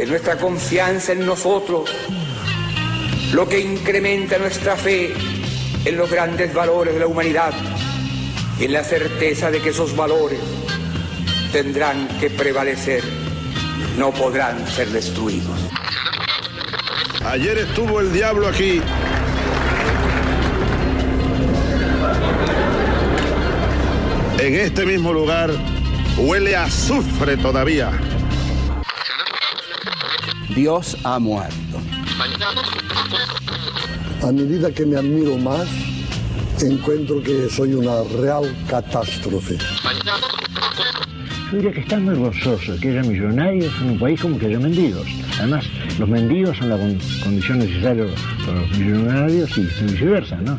Es nuestra confianza en nosotros lo que incrementa nuestra fe en los grandes valores de la humanidad y en la certeza de que esos valores tendrán que prevalecer, no podrán ser destruidos. Ayer estuvo el diablo aquí. En este mismo lugar huele a azufre todavía. Dios ha muerto. A medida que me admiro más, encuentro que soy una real catástrofe. Yo diría que están muy gozoso que haya millonarios en un país como que haya mendigos. Además, los mendigos son la condición necesaria para los millonarios y viceversa, ¿no?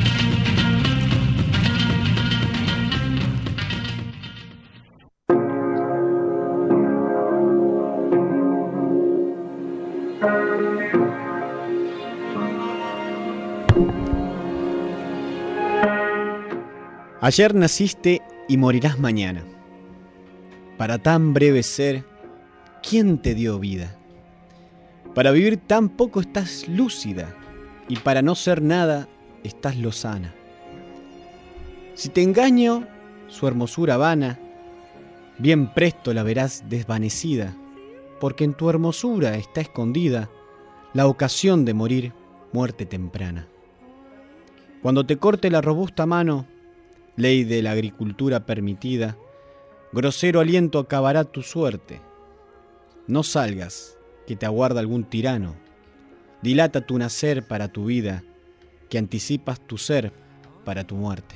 Ayer naciste y morirás mañana. Para tan breve ser, ¿quién te dio vida? Para vivir tan poco estás lúcida y para no ser nada estás lozana. Si te engaño, su hermosura vana, bien presto la verás desvanecida, porque en tu hermosura está escondida la ocasión de morir muerte temprana. Cuando te corte la robusta mano, ley de la agricultura permitida, grosero aliento acabará tu suerte. No salgas, que te aguarda algún tirano. Dilata tu nacer para tu vida, que anticipas tu ser para tu muerte.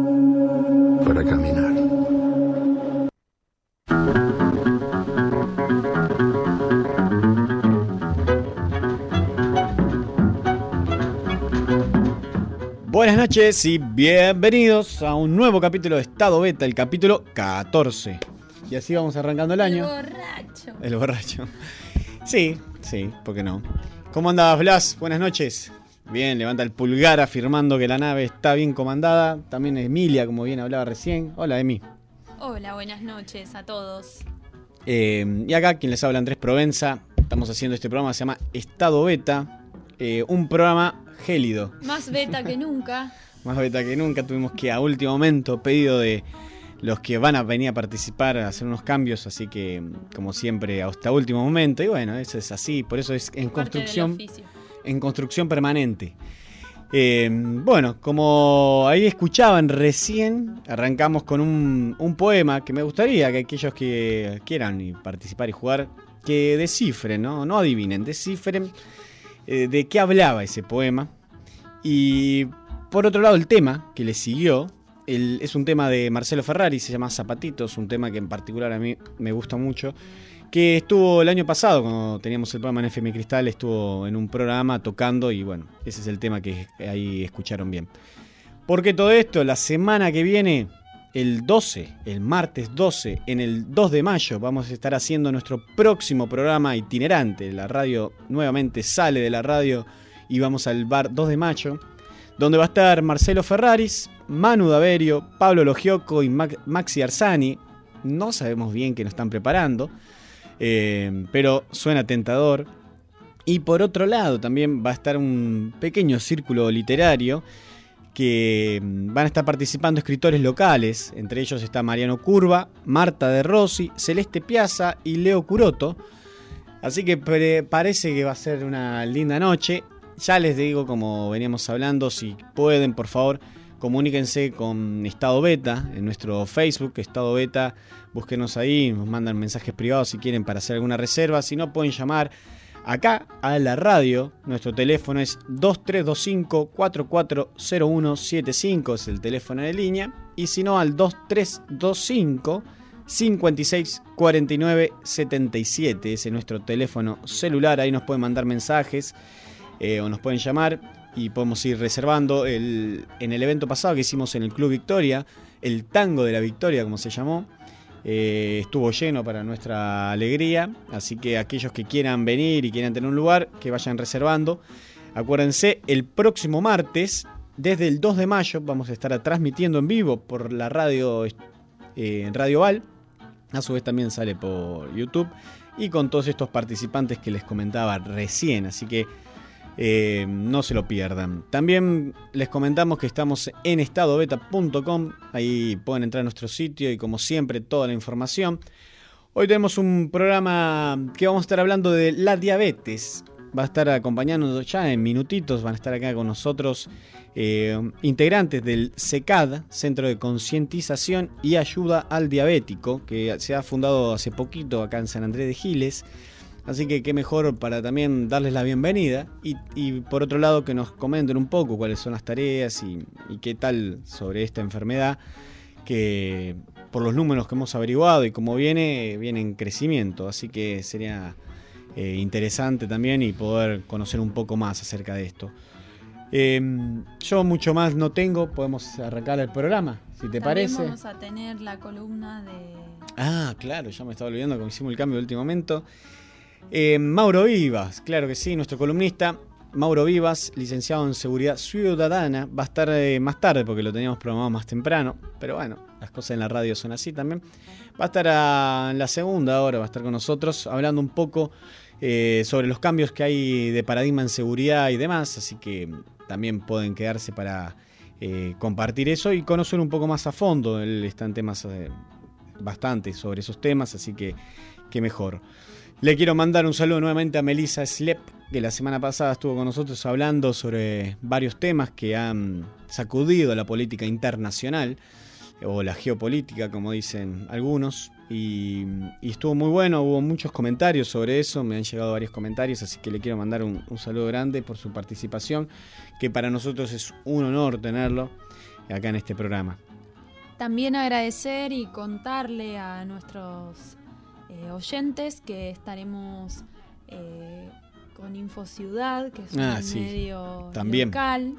noches y bienvenidos a un nuevo capítulo de Estado Beta, el capítulo 14. Y así vamos arrancando el año. El borracho. El borracho. Sí, sí, ¿por qué no? ¿Cómo andabas, Blas? Buenas noches. Bien, levanta el pulgar afirmando que la nave está bien comandada. También Emilia, como bien hablaba recién. Hola, Emi. Hola, buenas noches a todos. Eh, y acá, quien les habla, Andrés Provenza. Estamos haciendo este programa, se llama Estado Beta. eh, un programa gélido. Más beta que nunca. Más beta que nunca. Tuvimos que a último momento, pedido de los que van a venir a participar, a hacer unos cambios. Así que, como siempre, hasta último momento. Y bueno, eso es así. Por eso es en Parte construcción. En construcción permanente. Eh, bueno, como ahí escuchaban recién, arrancamos con un, un poema que me gustaría que aquellos que quieran participar y jugar, que descifren, ¿no? No adivinen, descifren eh, de qué hablaba ese poema. Y por otro lado, el tema que le siguió es un tema de Marcelo Ferrari, se llama Zapatitos, un tema que en particular a mí me gusta mucho. Que estuvo el año pasado, cuando teníamos el programa en FM Cristal, estuvo en un programa tocando y bueno, ese es el tema que ahí escucharon bien. Porque todo esto, la semana que viene, el 12, el martes 12, en el 2 de mayo, vamos a estar haciendo nuestro próximo programa itinerante. La radio nuevamente sale de la radio y vamos al bar 2 de mayo, donde va a estar Marcelo Ferraris, Manu Daverio, Pablo Logioco y Maxi Arzani. No sabemos bien qué nos están preparando, eh, pero suena tentador. Y por otro lado también va a estar un pequeño círculo literario que mm, van a estar participando escritores locales, entre ellos está Mariano Curva, Marta de Rossi, Celeste Piazza y Leo Curoto. Así que parece que va a ser una linda noche. Ya les digo, como veníamos hablando, si pueden, por favor, comuníquense con Estado Beta en nuestro Facebook, Estado Beta. Búsquenos ahí, nos mandan mensajes privados si quieren para hacer alguna reserva. Si no, pueden llamar acá a la radio. Nuestro teléfono es 2325-440175, es el teléfono de línea. Y si no, al 2325 56 49 77. Ese es nuestro teléfono celular. Ahí nos pueden mandar mensajes eh, o nos pueden llamar y podemos ir reservando. El, en el evento pasado que hicimos en el Club Victoria, el Tango de la Victoria, como se llamó, eh, estuvo lleno para nuestra alegría. Así que aquellos que quieran venir y quieran tener un lugar, que vayan reservando. Acuérdense, el próximo martes, desde el 2 de mayo, vamos a estar transmitiendo en vivo por la radio eh, Radio Val. A su vez también sale por YouTube. Y con todos estos participantes que les comentaba recién. Así que eh, no se lo pierdan. También les comentamos que estamos en estadobeta.com. Ahí pueden entrar a nuestro sitio y como siempre toda la información. Hoy tenemos un programa que vamos a estar hablando de la diabetes. va a estar acompañándonos ya en minutitos, van a estar acá con nosotros eh, integrantes del CECAD, Centro de Concientización y Ayuda al Diabético, que se ha fundado hace poquito acá en San Andrés de Giles. Así que qué mejor para también darles la bienvenida y, y por otro lado que nos comenten un poco cuáles son las tareas y, y qué tal sobre esta enfermedad que por los números que hemos averiguado y cómo viene, viene en crecimiento. Así que sería eh, interesante también y poder conocer un poco más acerca de esto. Eh, yo mucho más no tengo, podemos arrancar el programa, si te También parece. Vamos a tener la columna de. Ah, claro, ya me estaba olvidando que hicimos el cambio de último momento. Eh, Mauro Vivas, claro que sí, nuestro columnista. Mauro Vivas, licenciado en Seguridad Ciudadana, va a estar eh, más tarde porque lo teníamos programado más temprano, pero bueno, las cosas en la radio son así también. Va a estar en la segunda hora, va a estar con nosotros hablando un poco eh, sobre los cambios que hay de paradigma en seguridad y demás, así que también pueden quedarse para compartir eso y conocer un poco más a fondo. Él está temas bastante sobre esos temas, así que qué mejor. Le quiero mandar un saludo nuevamente a Melissa Slep, que la semana pasada estuvo con nosotros hablando sobre varios temas que han sacudido la política internacional, o la geopolítica, como dicen algunos. Y, estuvo muy bueno, hubo muchos comentarios sobre eso, me han llegado varios comentarios, así que le quiero mandar un saludo grande por su participación, que para nosotros es un honor tenerlo acá en este programa. También agradecer y contarle a nuestros eh, oyentes que estaremos eh, con Infociudad, que es Ah, un sí, medio también. local.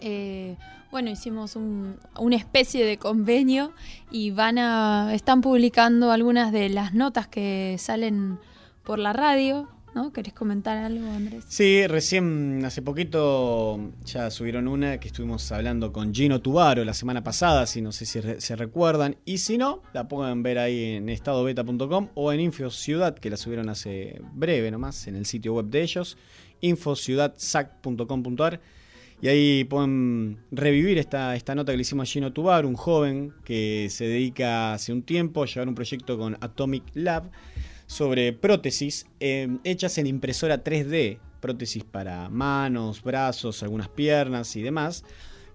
Eh, bueno, hicimos un- una especie de convenio y van a están publicando algunas de las notas que salen por la radio, ¿no? ¿Querés comentar algo, Andrés? Sí, recién hace poquito ya subieron una que estuvimos hablando con Gino Tubaro la semana pasada, si no sé si se recuerdan. Y si no, la pueden ver ahí en estadobeta.com o en Infociudad, que la subieron hace breve nomás, en el sitio web de ellos, infociudadsac.com.ar. Y ahí pueden revivir esta, esta nota que le hicimos a Gino Tubar, un joven que se dedica hace un tiempo a llevar un proyecto con Atomic Lab sobre prótesis eh, hechas en impresora 3D, prótesis para manos, brazos, algunas piernas y demás,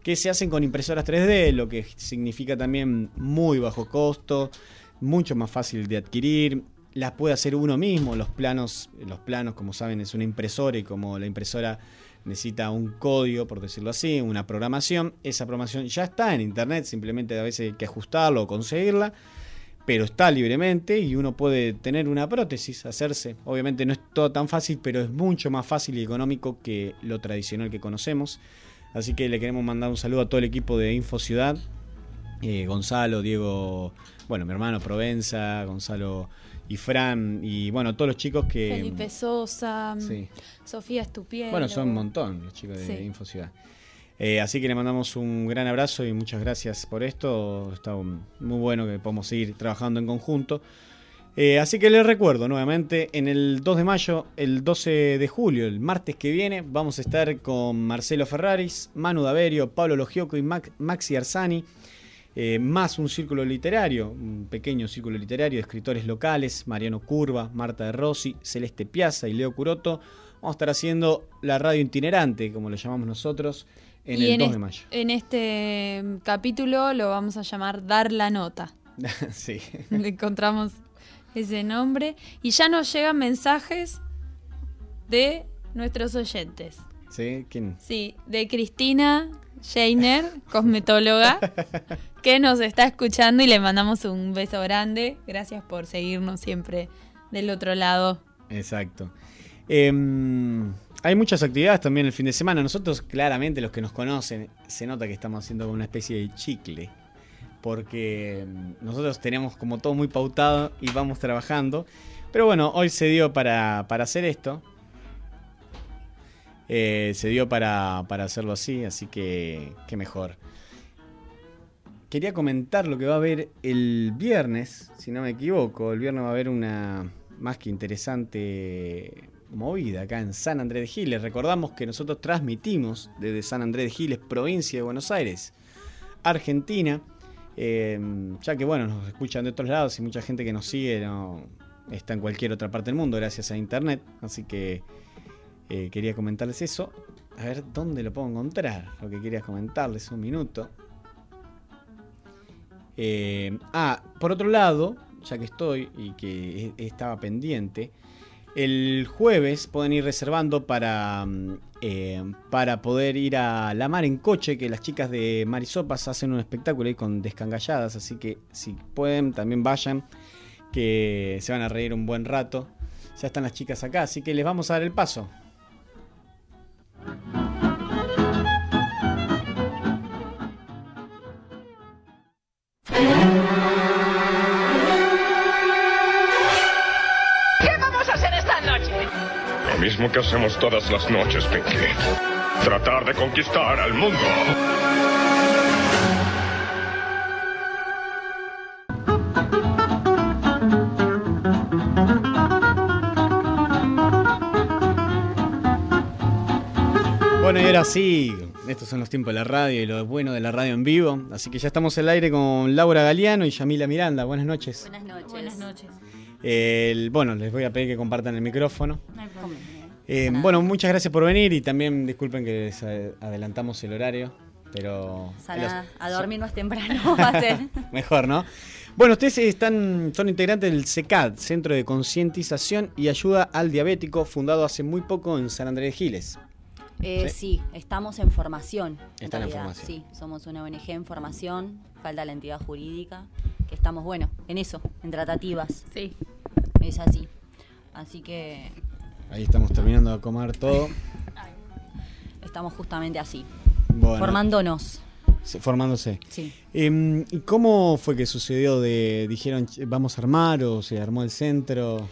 que se hacen con impresoras 3D, lo que significa también muy bajo costo, mucho más fácil de adquirir, las puede hacer uno mismo, los planos, los planos como saben es una impresora y como la impresora necesita un código, por decirlo así, una programación, esa programación ya está en internet, simplemente a veces hay que ajustarlo o conseguirla pero está libremente y uno puede tener una prótesis, hacerse. Obviamente no es todo tan fácil, pero es mucho más fácil y económico que lo tradicional que conocemos. Así que le queremos mandar un saludo a todo el equipo de Info Ciudad. Eh, Gonzalo, Diego, bueno, mi hermano Provenza, Gonzalo y Fran, y bueno, todos los chicos que... Felipe Sosa, Sí. Sofía Estupiero. Bueno, son un montón los chicos de Sí. Info Ciudad. Eh, así que le mandamos un gran abrazo y muchas gracias por esto. Está muy bueno que podamos seguir trabajando en conjunto. Eh, así que les recuerdo nuevamente, en el 2 de mayo, el 12 de julio, el martes que viene, vamos a estar con Marcelo Ferraris, Manu Daverio, Pablo Logioco y Maxi Arzani. eh, más un círculo literario, un pequeño círculo literario de escritores locales, Mariano Curva, Marta de Rossi, Celeste Piazza y Leo Curoto. Vamos a estar haciendo la radio itinerante, como lo llamamos nosotros, en y el en, 2 es- de mayo. en este mm, capítulo lo vamos a llamar Dar la Nota. sí. Encontramos ese nombre. Y ya nos llegan mensajes de nuestros oyentes. ¿Sí? ¿Quién? Sí, de Cristina Scheiner, cosmetóloga, que nos está escuchando y le mandamos un beso grande. Gracias por seguirnos siempre del otro lado. Exacto. Em, hay muchas actividades también el fin de semana. Nosotros, claramente, los que nos conocen, se nota que estamos haciendo como una especie de chicle. Porque em, nosotros tenemos como todo muy pautado y vamos trabajando. Pero bueno, hoy se dio para, para hacer esto. Eh, se dio para, para hacerlo así, así que qué mejor. Quería comentar lo que va a haber el viernes, si no me equivoco. El viernes va a haber una más que interesante movida acá en San Andrés de Giles. Recordamos que nosotros transmitimos desde San Andrés de Giles, provincia de Buenos Aires, Argentina. Eh, ya que bueno, nos escuchan de otros lados y mucha gente que nos sigue no está en cualquier otra parte del mundo gracias a internet. Así que Eh, quería comentarles eso. A ver dónde lo puedo encontrar. Lo que quería comentarles un minuto. Eh, ah, por otro lado, ya que estoy y que e- estaba pendiente, el jueves pueden ir reservando para, mm, eh, para poder ir a la mar en coche, que las chicas de Marisopas hacen un espectáculo ahí con descangalladas, así que si pueden también vayan, que se van a reír un buen rato. Ya están las chicas acá, así que les vamos a dar el paso. Lo mismo que hacemos todas las noches, Pinky. Tratar de conquistar al mundo. Bueno, y ahora sí, estos son los tiempos de la radio y lo bueno de la radio en vivo. Así que ya estamos al aire con Laura Galeano y Yamila Miranda. Buenas noches. Buenas noches. Buenas noches. El- bueno, les voy a pedir que compartan el micrófono. Eh, bueno, muchas gracias por venir y también disculpen que les adelantamos el horario, pero... A dormir más temprano va a ser. Mejor, ¿no? Bueno, ustedes están, son integrantes del CECAD, Centro de Concientización y Ayuda al Diabético, fundado hace muy poco en San Andrés de Giles. Eh, Sí. sí. estamos en formación. Están en formación. Sí, somos una ONG en formación, falta la entidad jurídica, que estamos, bueno, en eso, en tratativas. Sí. Es así. Así que Ahí estamos terminando de comer todo. estamos justamente así, Bueno, formándonos. se- formándose. Sí. Em, ¿Y cómo fue que sucedió? De, ¿Dijeron "Che, vamos a armar o se armó el centro?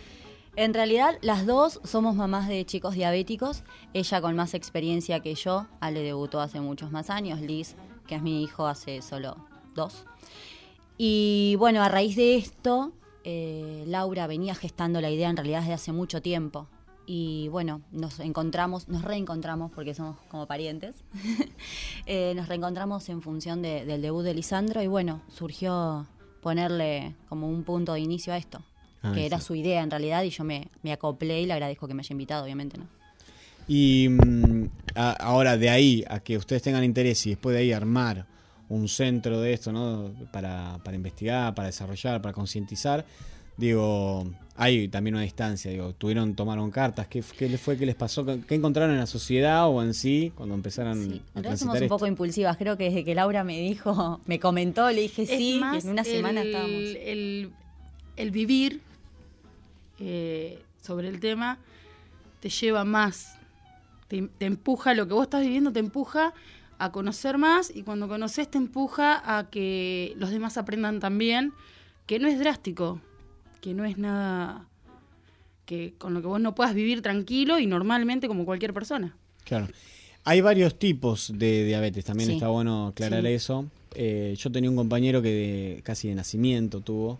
En realidad, las dos somos mamás de chicos diabéticos. Ella con más experiencia que yo. Ale debutó hace muchos más años. Liz, que es mi hijo, hace solo dos. Y bueno, a raíz de esto, eh, Laura venía gestando la idea en realidad desde hace mucho tiempo. Y bueno, nos encontramos, nos reencontramos porque somos como parientes. Eh, nos reencontramos en función de- del debut de Lisandro y bueno, surgió ponerle como un punto de inicio a esto Ah, que era sí. su idea en realidad y yo me, me acoplé y le agradezco que me haya invitado, obviamente, ¿no? Y mm, a- ahora de ahí a que ustedes tengan interés y después de ahí armar un centro de esto, ¿no? Para, para investigar, para desarrollar, para concientizar, digo, hay también una distancia, digo, tuvieron, tomaron cartas, ¿qué, qué les fue, qué les pasó, qué encontraron en la sociedad o en sí cuando empezaron a En realidad somos transitar un esto? poco impulsivas, creo que desde que Laura me dijo, me comentó, le dije Es sí, más, y en una semana el, estábamos. El, el vivir eh, sobre el tema te lleva más, te, te empuja, lo que vos estás viviendo te empuja a conocer más y cuando conoces te empuja a que los demás aprendan también, que no es drástico, que no es nada que con lo que vos no puedas vivir tranquilo y normalmente como cualquier persona. Claro. Hay varios tipos de diabetes, también Sí. está bueno aclarar Sí. eso. Eh, yo tenía un compañero que de- casi de nacimiento tuvo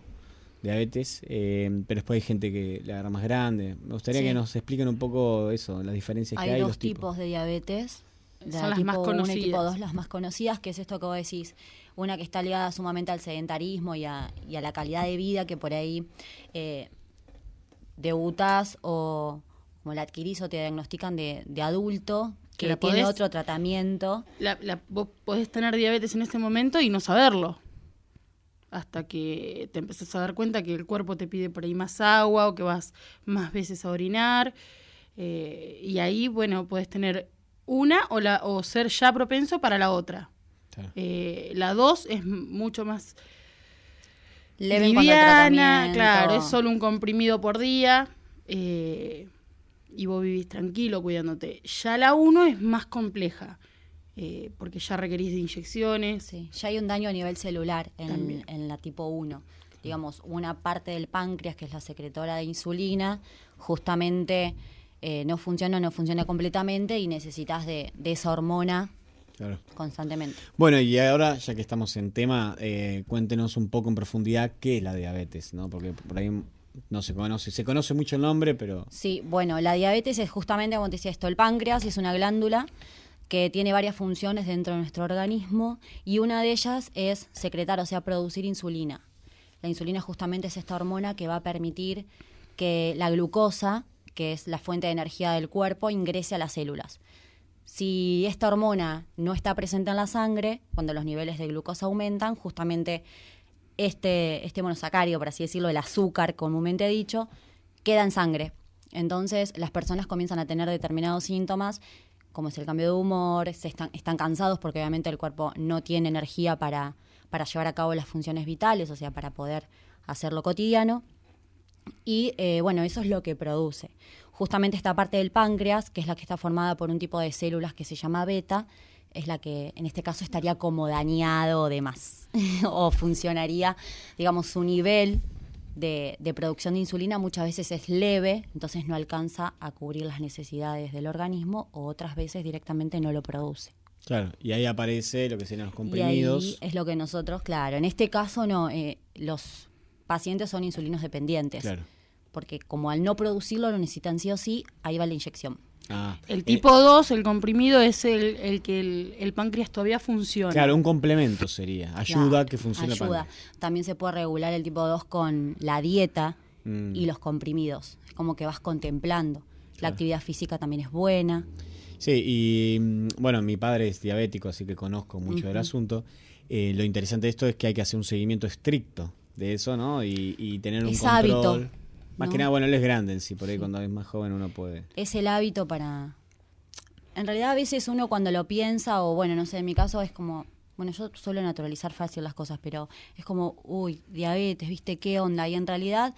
diabetes, eh, pero después hay gente que le agarra más grande. Me gustaría Sí. que nos expliquen un poco eso, las diferencias Hay que hay, dos los tipos. tipos de diabetes. Son la las tipo más 1 y tipo conocidas. 2, las más conocidas, que es esto que vos decís, una que está ligada sumamente al sedentarismo y a, y a la calidad de vida que por ahí eh, debutás o como la adquirís o te diagnostican de, de adulto, Que que la tiene podés- otro tratamiento. La, la- vos podés tener diabetes en este momento y no saberlo. Hasta que te empezás a dar cuenta que el cuerpo te pide por ahí más agua o que vas más veces a orinar. eh, y ahí, bueno, puedes tener una o, la, o ser ya propenso para la otra. Eh, la dos es mucho más Leve liviana, claro, es solo un comprimido por día eh, y vos vivís tranquilo cuidándote. Ya la uno es más compleja eh, porque ya requerís de inyecciones. Sí, ya hay un daño a nivel celular en, la tipo 1. Digamos, una parte del páncreas, que es la secretora de insulina, justamente eh, no funciona, no funciona completamente y necesitas de, de esa hormona Claro. constantemente. Bueno, y ahora, ya que estamos en tema, eh, cuéntenos un poco en profundidad qué es la diabetes, ¿no? Porque por ahí no se conoce, se conoce mucho el nombre, pero Sí, bueno, la diabetes es justamente, como te decía esto, el páncreas es una glándula que tiene varias funciones dentro de nuestro organismo y una de ellas es secretar, o sea, producir insulina. La insulina justamente es esta hormona que va a permitir que la glucosa, que es la fuente de energía del cuerpo, ingrese a las células. Si esta hormona no está presente en la sangre, cuando los niveles de glucosa aumentan, justamente este, este monosacario, por así decirlo, el azúcar comúnmente dicho, queda en sangre. Entonces las personas comienzan a tener determinados síntomas, como es el cambio de humor, se están, están cansados porque obviamente el cuerpo no tiene energía para, para llevar a cabo las funciones vitales, o sea, para poder hacer lo cotidiano. Y eh, bueno, eso es lo que produce. Justamente esta parte del páncreas, que es la que está formada por un tipo de células que se llama beta, es la que en este caso estaría como dañado o demás. o funcionaría, digamos, su nivel de, de, producción de insulina muchas veces es leve, entonces no alcanza a cubrir las necesidades del organismo o otras veces directamente no lo produce. Claro, y ahí aparece lo que serían los comprimidos. Y ahí es lo que nosotros, claro, en este caso no, eh, los pacientes son insulinos dependientes. Claro. Porque como al no producirlo lo necesitan sí o sí, ahí va la inyección. Ah, El tipo 2, el comprimido, es el, el que el, el páncreas todavía funciona. Claro, un complemento sería. Ayuda Claro, a que funcione el Ayuda. páncreas. También se puede regular el tipo 2 con la dieta Mm. y los comprimidos. Es como que vas contemplando. La actividad física también es buena. Sí, y mm, bueno, mi padre es diabético, así que conozco mucho del Ujú. asunto. Eh, lo interesante de esto es que hay que hacer un seguimiento estricto de eso, ¿no? Y, y tener un control. hábito, Más que nada, bueno, él es grande en sí, por ahí cuando es más joven uno puede. Es el hábito para... En realidad a veces uno cuando lo piensa, o bueno, no sé, en mi caso es como... Bueno, yo suelo naturalizar fácil las cosas, pero es como, uy, diabetes, ¿viste qué onda? Y en realidad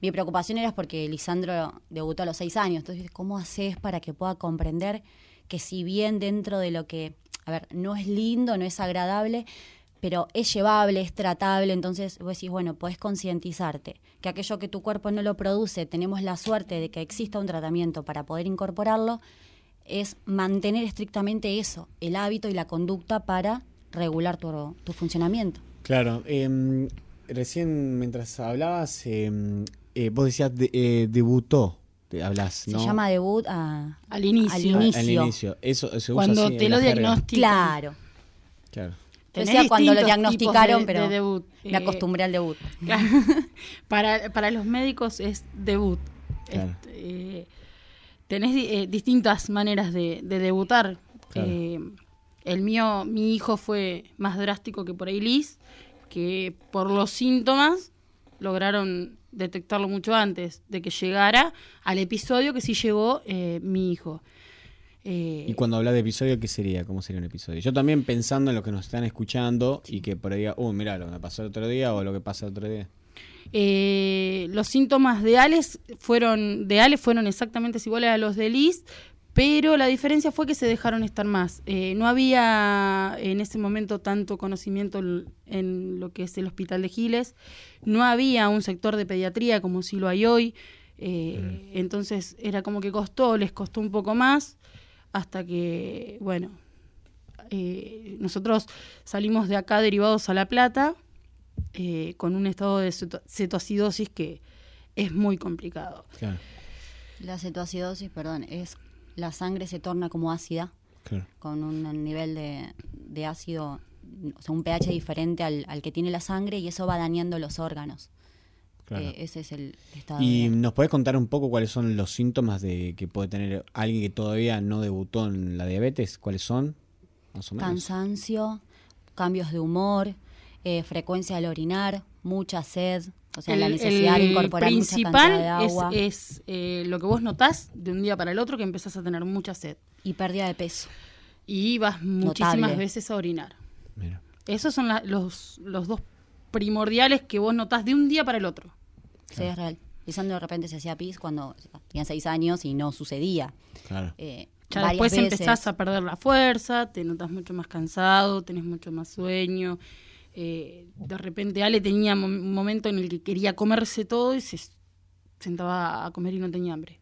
mi preocupación era porque Lisandro debutó a los seis años. Entonces, ¿cómo haces para que pueda comprender que si bien dentro de lo que, a ver, no es lindo, no es agradable, pero es llevable, es tratable, entonces vos decís, bueno, podés concientizarte que aquello que tu cuerpo no lo produce, tenemos la suerte de que exista un tratamiento para poder incorporarlo, es mantener estrictamente eso, el hábito y la conducta para regular tu, tu funcionamiento. Claro, em, recién mientras hablabas, em, eh, vos decías de- eh, debutó, te hablas, ¿no? Se llama debut a- Al inicio. Al inicio. al inicio. Eso se usa Cuando así te lo diagnostican. Claro. Claro. Yo Tenés decía cuando lo diagnosticaron, de- pero de debut. me Eh, acostumbré al debut. Claro. para, para los médicos es debut. Claro. Este, eh, tenés eh, distintas maneras de, de debutar. Claro. Eh, el mío, mi hijo fue más drástico que por ahí Liz, que por los síntomas lograron detectarlo mucho antes de que llegara al episodio que sí llegó eh, mi hijo. Eh, Y cuando hablas de episodio, ¿qué sería? ¿Cómo sería un episodio? Yo también pensando en lo que nos están escuchando y que por ahí diga, uy, mira lo que me pasó el otro día o lo que pasa el otro día. Eh, los síntomas de Alex fueron de Alex fueron exactamente iguales a los de Liz, pero la diferencia fue que se dejaron estar más. Eh, no había en ese momento tanto conocimiento en lo que es el hospital de Giles, no había un sector de pediatría como si lo hay hoy, eh, entonces era como que costó, les costó un poco más, hasta que, bueno, eh, nosotros salimos de acá derivados a La Plata eh, con un estado de ceto- cetoacidosis que es muy complicado. Claro, La cetoacidosis, perdón, es la sangre se torna como ácida, claro. con un nivel de, de ácido, o sea, un pH diferente al, al que tiene la sangre y eso va dañando los órganos. Claro. Eh, ese es el estado. ¿Y de- nos podés contar un poco cuáles son los síntomas de que puede tener alguien que todavía no debutó en la diabetes? ¿Cuáles son? Más o menos. Cansancio, cambios de humor, eh, frecuencia al orinar, mucha sed, o sea, el, la necesidad de incorporar mucha principal cantidad de es, agua es, eh, lo que vos notás de un día para el otro que empezás a tener mucha sed. y pérdida de peso. Y vas muchísimas Notable. veces a orinar. Mira. Esos son la- los, los dos primordiales que vos notás de un día para el otro. Sí, es real. Lisandro de repente se hacía pis cuando tenía seis años y no sucedía. Claro. Eh, Ya después veces. empezás a perder la fuerza, te notas mucho más cansado, tenés mucho más sueño. Eh, de repente Ale tenía un momento en el que quería comerse todo y se sentaba a comer y no tenía hambre.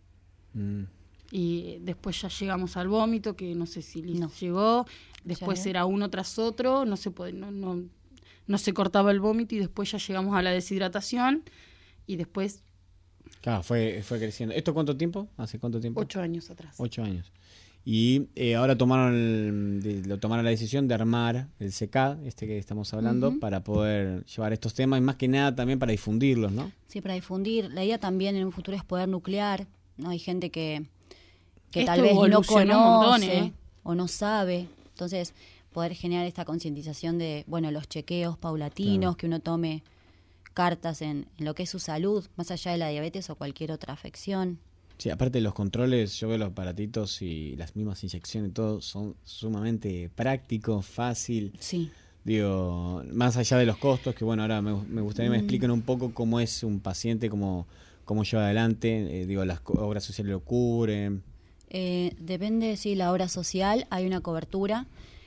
Mm. Y después ya llegamos al vómito, que no sé si Liz llegó. Después era uno tras otro, no se, puede, no, no, no se cortaba el vómito y después ya llegamos a la deshidratación. Y después, Claro, fue, fue creciendo. ¿Esto cuánto tiempo? ¿Hace cuánto tiempo? ocho años atrás. Ocho años. Y eh, ahora tomaron el- de- lo tomaron la decisión de armar el CECAD, este que estamos hablando, para poder llevar estos temas y más que nada también para difundirlos, ¿no? Sí, para difundir. La idea también en un futuro es poder nuclear no hay gente que, que Esto tal vez no montón, conoce ¿eh? o no sabe. Entonces, poder generar esta concientización de, bueno, los chequeos paulatinos, que uno tome cartas en, en lo que es su salud, más allá de la diabetes o cualquier otra afección. Sí, aparte de los controles, yo veo los aparatitos y las mismas inyecciones, todo son sumamente prácticos, fácil. Sí. Digo, más allá de los costos, que bueno, ahora me, me gustaría que me Mm. expliquen un poco cómo es un paciente, cómo, cómo lleva adelante, eh, digo, las obras sociales lo cubren. Eh, depende si la obra social, hay una cobertura.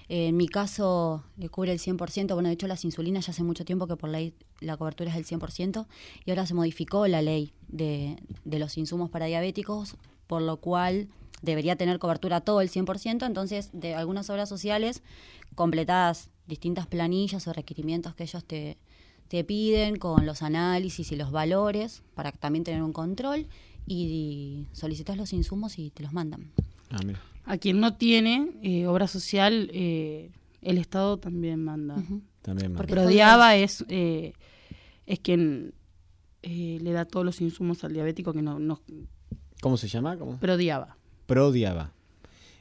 En mi caso le cubre el 100%, bueno, de hecho las insulinas ya hace mucho tiempo que por ley la cobertura es del 100% y ahora se modificó la ley de, de los insumos para diabéticos, por lo cual debería tener cobertura todo el 100%, entonces de algunas obras sociales completadas distintas planillas o requerimientos que ellos te, te piden con los análisis y los valores para también tener un control y solicitas los insumos y te los mandan. Ah, mira. A quien no tiene eh, obra social, eh, el Estado también manda. También manda. Porque Prodiaba es, eh, es quien eh, le da todos los insumos al diabético que no, no ¿Cómo se llama? ¿Cómo? Prodiaba. Prodiaba.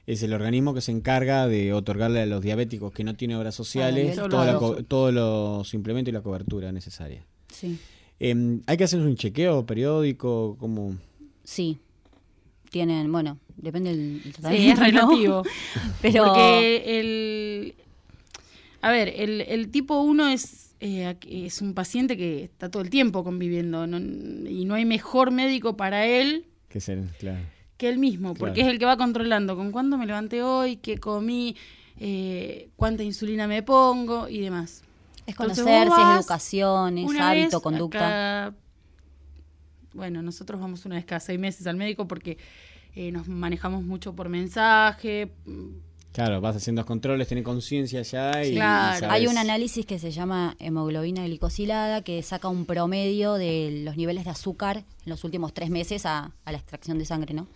Es el organismo que se encarga de otorgarle a los diabéticos que no tienen obras sociales privado. co- todos los implementos y la cobertura necesaria. Sí. Em, ¿Hay que hacer un chequeo periódico? como Sí. Tienen, bueno, depende del del Sí, tratamiento, es ¿no? relativo. Pero Porque el. A ver, el, el tipo 1 es, eh, es un paciente que está todo el tiempo conviviendo no- y no hay mejor médico para él que ser, claro. que él mismo, porque es el que va controlando con cuándo me levanté hoy, qué comí, eh, cuánta insulina me pongo y demás. es Entonces, conocerse, vos es educación, es hábito, conducta. acá- bueno, nosotros vamos una vez cada seis meses al médico porque eh, nos manejamos mucho por mensaje. Claro, vas haciendo los controles, tenés conciencia ya y, y Hay un análisis que se llama hemoglobina glicosilada que saca un promedio de los niveles de azúcar en los últimos tres meses a, a la extracción de sangre, ¿no?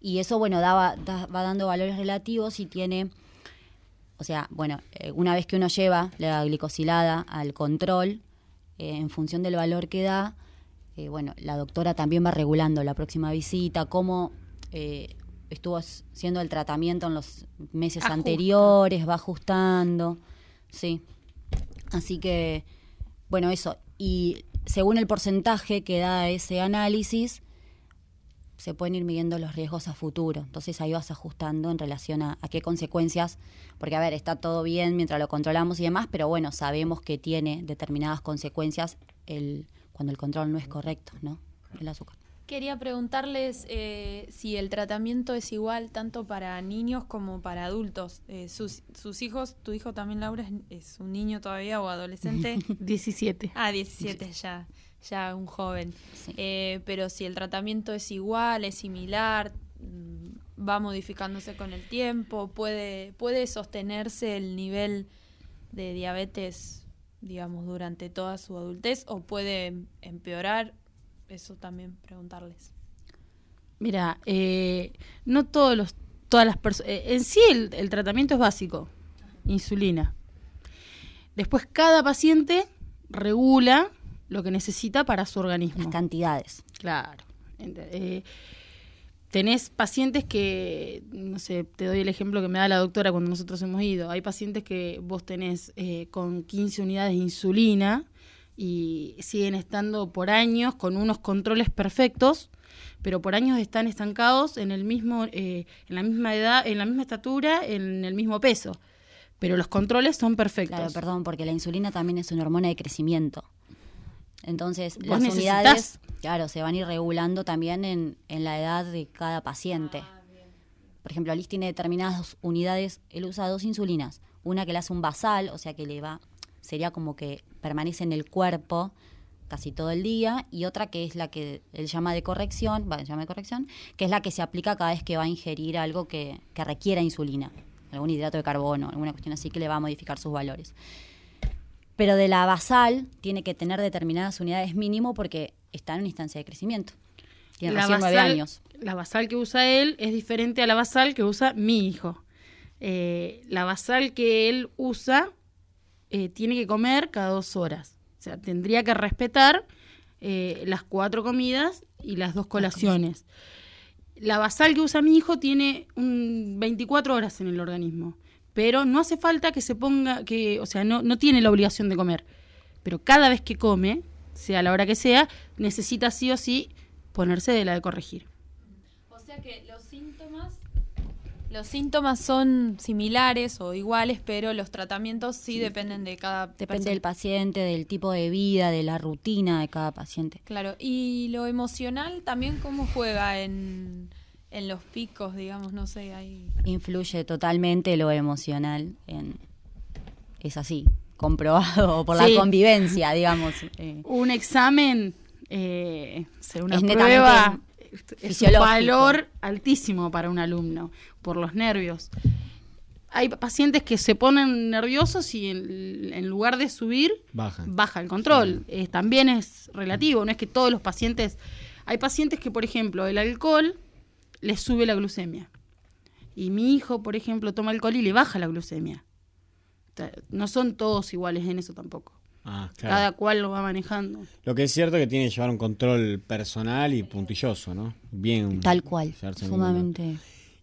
Y eso, bueno, daba, da- va dando valores relativos y tiene, o sea, bueno, eh, una vez que uno lleva la glicosilada al control, eh, en función del valor que da, eh, bueno, la doctora también va regulando la próxima visita, cómo eh, estuvo siendo el tratamiento en los meses Ajusta. anteriores, va ajustando, sí. Así que, bueno, eso. Y según el porcentaje que da ese análisis, se pueden ir midiendo los riesgos a futuro. Entonces ahí vas ajustando en relación a, a qué consecuencias, porque a ver, está todo bien mientras lo controlamos y demás, pero bueno, sabemos que tiene determinadas consecuencias el, cuando el control no es correcto, ¿no? El azúcar. Quería preguntarles eh, si el tratamiento es igual tanto para niños como para adultos. Eh, sus, sus hijos, tu hijo también, Laura, es, es un niño todavía o adolescente. 17. Ah, 17 ya, ya un joven. Eh, pero si el tratamiento es igual, es similar, mm, va modificándose con el tiempo, puede, puede sostenerse el nivel de diabetes, digamos, durante toda su adultez o puede empeorar. Eso también preguntarles. Mira, eh, no todos los, todas las personas. en sí, el, el tratamiento es básico: insulina. Después, cada paciente regula lo que necesita para su organismo. Las cantidades. Claro. Eh, tenés pacientes que, no sé, te doy el ejemplo que me da la doctora cuando nosotros hemos ido. Hay pacientes que vos tenés eh, con 15 unidades de insulina y siguen estando por años con unos controles perfectos, pero por años están estancados en el mismo, eh, en la misma edad, en la misma estatura, en el mismo peso. Pero los controles son perfectos. Claro, perdón, porque la insulina también es una hormona de crecimiento. Entonces, las necesitas- unidades, claro, se van a ir regulando también en, en la edad de cada paciente. Por ejemplo, Alice tiene determinadas unidades, él usa dos insulinas. Una que le hace un basal, o sea que le va, sería como que permanece en el cuerpo casi todo el día, y otra que es la que él llama de corrección, va, llama de corrección, que es la que se aplica cada vez que va a ingerir algo que, que requiera insulina, algún hidrato de carbono, alguna cuestión así que le va a modificar sus valores. Pero de la basal tiene que tener determinadas unidades mínimo porque está en una instancia de crecimiento. Tiene la recién nueve basal- años. La basal que usa él es diferente a la basal que usa mi hijo. Eh, la basal que él usa eh, tiene que comer cada dos horas. O sea, tendría que respetar eh, las cuatro comidas y las dos colaciones. La basal que usa mi hijo tiene un 24 horas en el organismo, pero no hace falta que se ponga, que, o sea, no, no tiene la obligación de comer. Pero cada vez que come, sea la hora que sea, necesita sí o sí ponerse de la de corregir. O sea que los síntomas los síntomas son similares o iguales, pero los tratamientos sí, dependen de cada Depende persona. del paciente, del tipo de vida, de la rutina de cada paciente. Claro, y lo emocional también cómo juega en, en los picos, digamos, no sé, ahí. Influye totalmente lo emocional en es así, comprobado por Sí. la convivencia, digamos. eh. Un examen, eh, una Es prueba, es un valor altísimo para un alumno, por los nervios. Hay pacientes que se ponen nerviosos y en, en lugar de subir, Bajan. baja el control. Eh, también es relativo, no es que todos los pacientes... Hay pacientes que, por ejemplo, el alcohol les sube la glucemia. Y mi hijo, por ejemplo, toma alcohol y le baja la glucemia. O sea, No son todos iguales en eso tampoco. Ah, claro. Cada cual lo va manejando. Lo que es cierto es que tiene que llevar un control personal y puntilloso, ¿no? Bien. Tal cual, sumamente.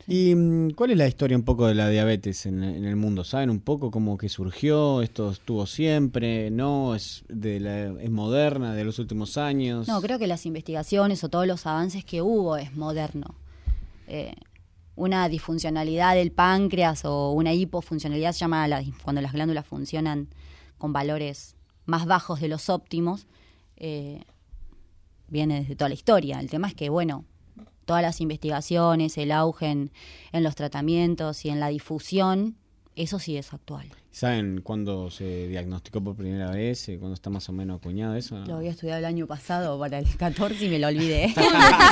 ¿Y mm, cuál es la historia un poco de la diabetes en, en el mundo? ¿Saben un poco cómo que surgió? ¿Esto estuvo siempre? ¿No? ¿Es, de la, es moderna, de los últimos años? No, creo que las investigaciones o todos los avances que hubo es moderno. Eh, una disfuncionalidad del páncreas o una hipofuncionalidad se la- cuando las glándulas funcionan con valores más bajos de los óptimos, eh, viene desde toda la historia. El tema es que, bueno, todas las investigaciones, el auge en los tratamientos y en la difusión, eso sí es actual. ¿Saben cuándo se diagnosticó por primera vez? Eh, ¿Cuándo está más o menos acuñado eso? no? Lo había estudiado el año pasado para el 14 y me lo olvidé.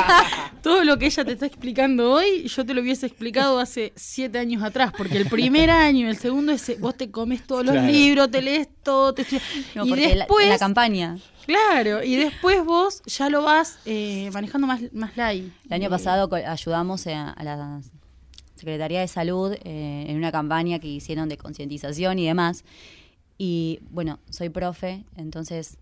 Todo lo que ella te está explicando hoy, yo te lo hubiese explicado hace siete años atrás, porque el primer año, el segundo es vos te comes todos los libros, te lees todo, te estudias- No, y porque después, la, campaña. claro, y después vos ya lo vas eh, manejando más, más light. El año Eh, pasado ayudamos a, a la Secretaría de Salud eh, en una campaña que hicieron de concientización y demás. Y bueno, soy profe, entonces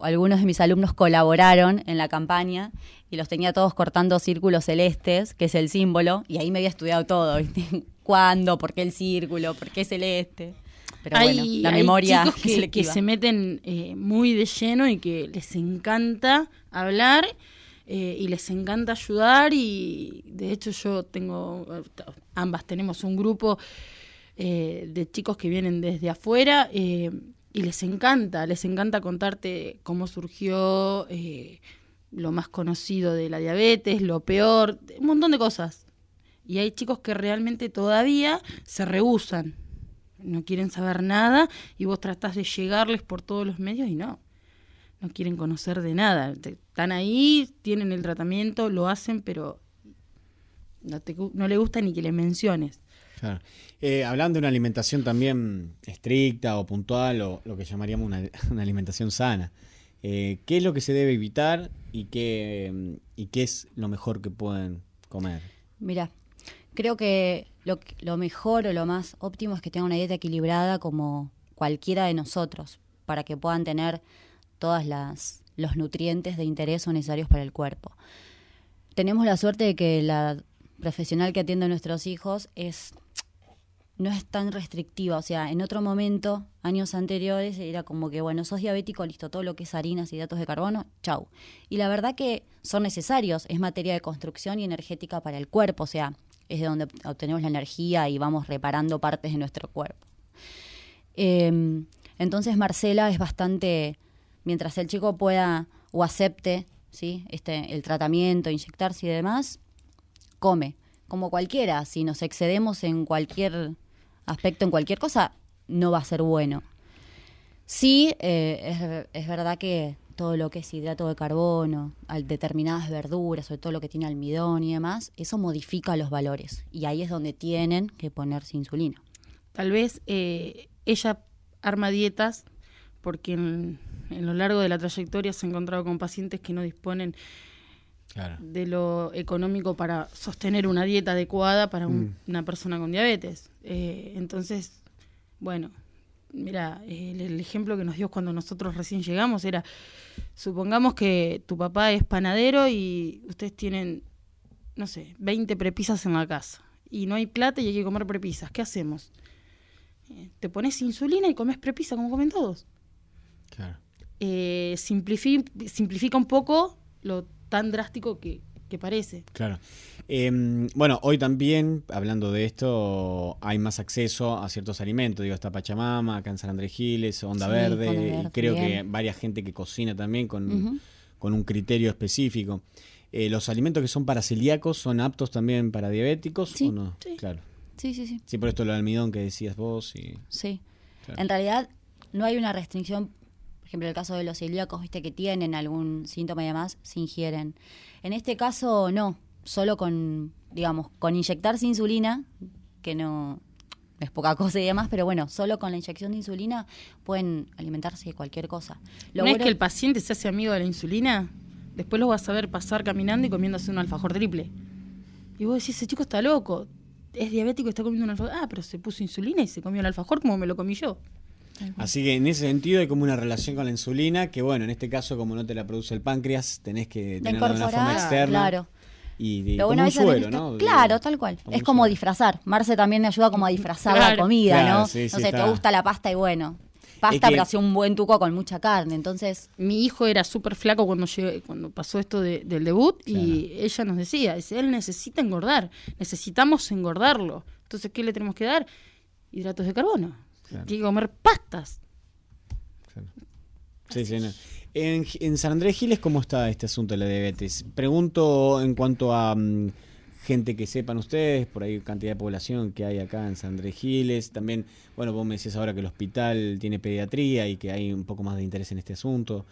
algunos de mis alumnos colaboraron en la campaña y los tenía todos cortando círculos celestes, que es el símbolo, y ahí me había estudiado todo, ¿viste? ¿Cuándo? ¿Por qué el círculo? ¿Por qué celeste? Pero hay, bueno, la hay memoria que, que selectiva. se meten eh, muy de lleno y que les encanta hablar eh, y les encanta ayudar y de hecho yo tengo, ambas tenemos un grupo eh, de chicos que vienen desde afuera eh, y les encanta, les encanta contarte cómo surgió, eh, lo más conocido de la diabetes, lo peor, un montón de cosas. Y hay chicos que realmente todavía se rehusan, no quieren saber nada y vos tratás de llegarles por todos los medios y no, no quieren conocer de nada. Están ahí, tienen el tratamiento, lo hacen, pero no, te, no le gusta ni que le menciones. Claro. Eh, hablando de una alimentación también estricta o puntual o lo que llamaríamos una, una alimentación sana, eh, ¿qué es lo que se debe evitar y qué, y qué es lo mejor que pueden comer? Mira, creo que lo, que- lo mejor o lo más óptimo es que tengan una dieta equilibrada como cualquiera de nosotros, para que puedan tener todas las los nutrientes de interés o necesarios para el cuerpo. Tenemos la suerte de que la profesional que atiende a nuestros hijos es no es tan restrictiva, o sea, en otro momento, años anteriores, era como que, bueno, sos diabético, listo, todo lo que es harinas y datos de carbono, chau. Y la verdad que son necesarios, es materia de construcción y energética para el cuerpo, o sea, es de donde obtenemos la energía y vamos reparando partes de nuestro cuerpo. Eh, entonces Marcela es bastante, mientras el chico pueda o acepte ¿sí? este, el tratamiento, inyectarse y demás, come, como cualquiera. Si nos excedemos en cualquier aspecto, en cualquier cosa, no va a ser bueno. Sí, eh, es, verdad que todo lo que es hidrato de carbono, al- determinadas verduras, sobre todo lo que tiene almidón y demás, eso modifica los valores. Y ahí es donde tienen que ponerse insulina. Tal vez eh, ella arma dietas porque en lo largo de la trayectoria se ha encontrado con pacientes que no disponen de lo económico para sostener una dieta adecuada para un- Mm. una persona con diabetes. Eh, entonces, bueno, mira, el, el ejemplo que nos dio cuando nosotros recién llegamos era, supongamos que tu papá es panadero y ustedes tienen no sé, 20 prepisas en la casa y no hay plata y hay que comer prepisas. ¿Qué hacemos? Eh, te pones insulina y comes prepisa como comen todos. Claro. Eh, simplifi- simplifica un poco lo tan drástico que, que parece. Claro. Eh, bueno, hoy también, hablando de esto, hay más acceso a ciertos alimentos. Digo, está Pachamama, acá en San Andrés Giles, Onda Sí, Verde, y creo que varias gente que cocina también con, con un criterio específico. Eh, ¿Los alimentos que son para celíacos son aptos también para diabéticos Sí, o no? sí. Claro. Sí, sí, sí. Sí, por esto del almidón que decías vos. Y... Sí. Claro. En realidad no hay una restricción, ejemplo, el caso de los celíacos, viste que tienen algún síntoma y demás, se ingieren. En este caso no, solo con, digamos, con inyectarse insulina, que no es poca cosa y demás, pero bueno, solo con la inyección de insulina pueden alimentarse de cualquier cosa. Lo vez bueno- que el paciente se hace amigo de la insulina, después lo vas a ver pasar caminando y comiéndose un alfajor triple. Y vos decís, ese chico está loco, es diabético y está comiendo un alfajor. Ah, pero se puso insulina y se comió el alfajor como me lo comí yo. Así que en ese sentido hay como una relación con la insulina, que bueno, en este caso como no te la produce el páncreas, tenés que La tenerla de una forma externa. claro. Y, y Lo como un suero, ¿no? Claro, tal cual. Como Es como suero. disfrazar. Marce también me ayuda como a disfrazar la comida, Claro, ¿no? sí, no sí, sé, está. te gusta la pasta y bueno. Pasta, Es que- pero hacía un buen tuco con mucha carne. Entonces, Mi hijo era súper flaco cuando llegué- cuando pasó esto de- del debut y ella nos decía, dice, él necesita engordar, necesitamos engordarlo. Entonces, ¿qué le tenemos que dar? Hidratos de carbono. Claro. Tiene que comer pastas. Sí, sí, no. En, en San Andrés Giles, ¿cómo está este asunto de la diabetes? Pregunto en cuanto a mm, gente que sepan ustedes, por ahí cantidad de población que hay acá en San Andrés Giles. También, bueno, vos me decías ahora que el hospital tiene pediatría y que hay un poco más de interés en este asunto.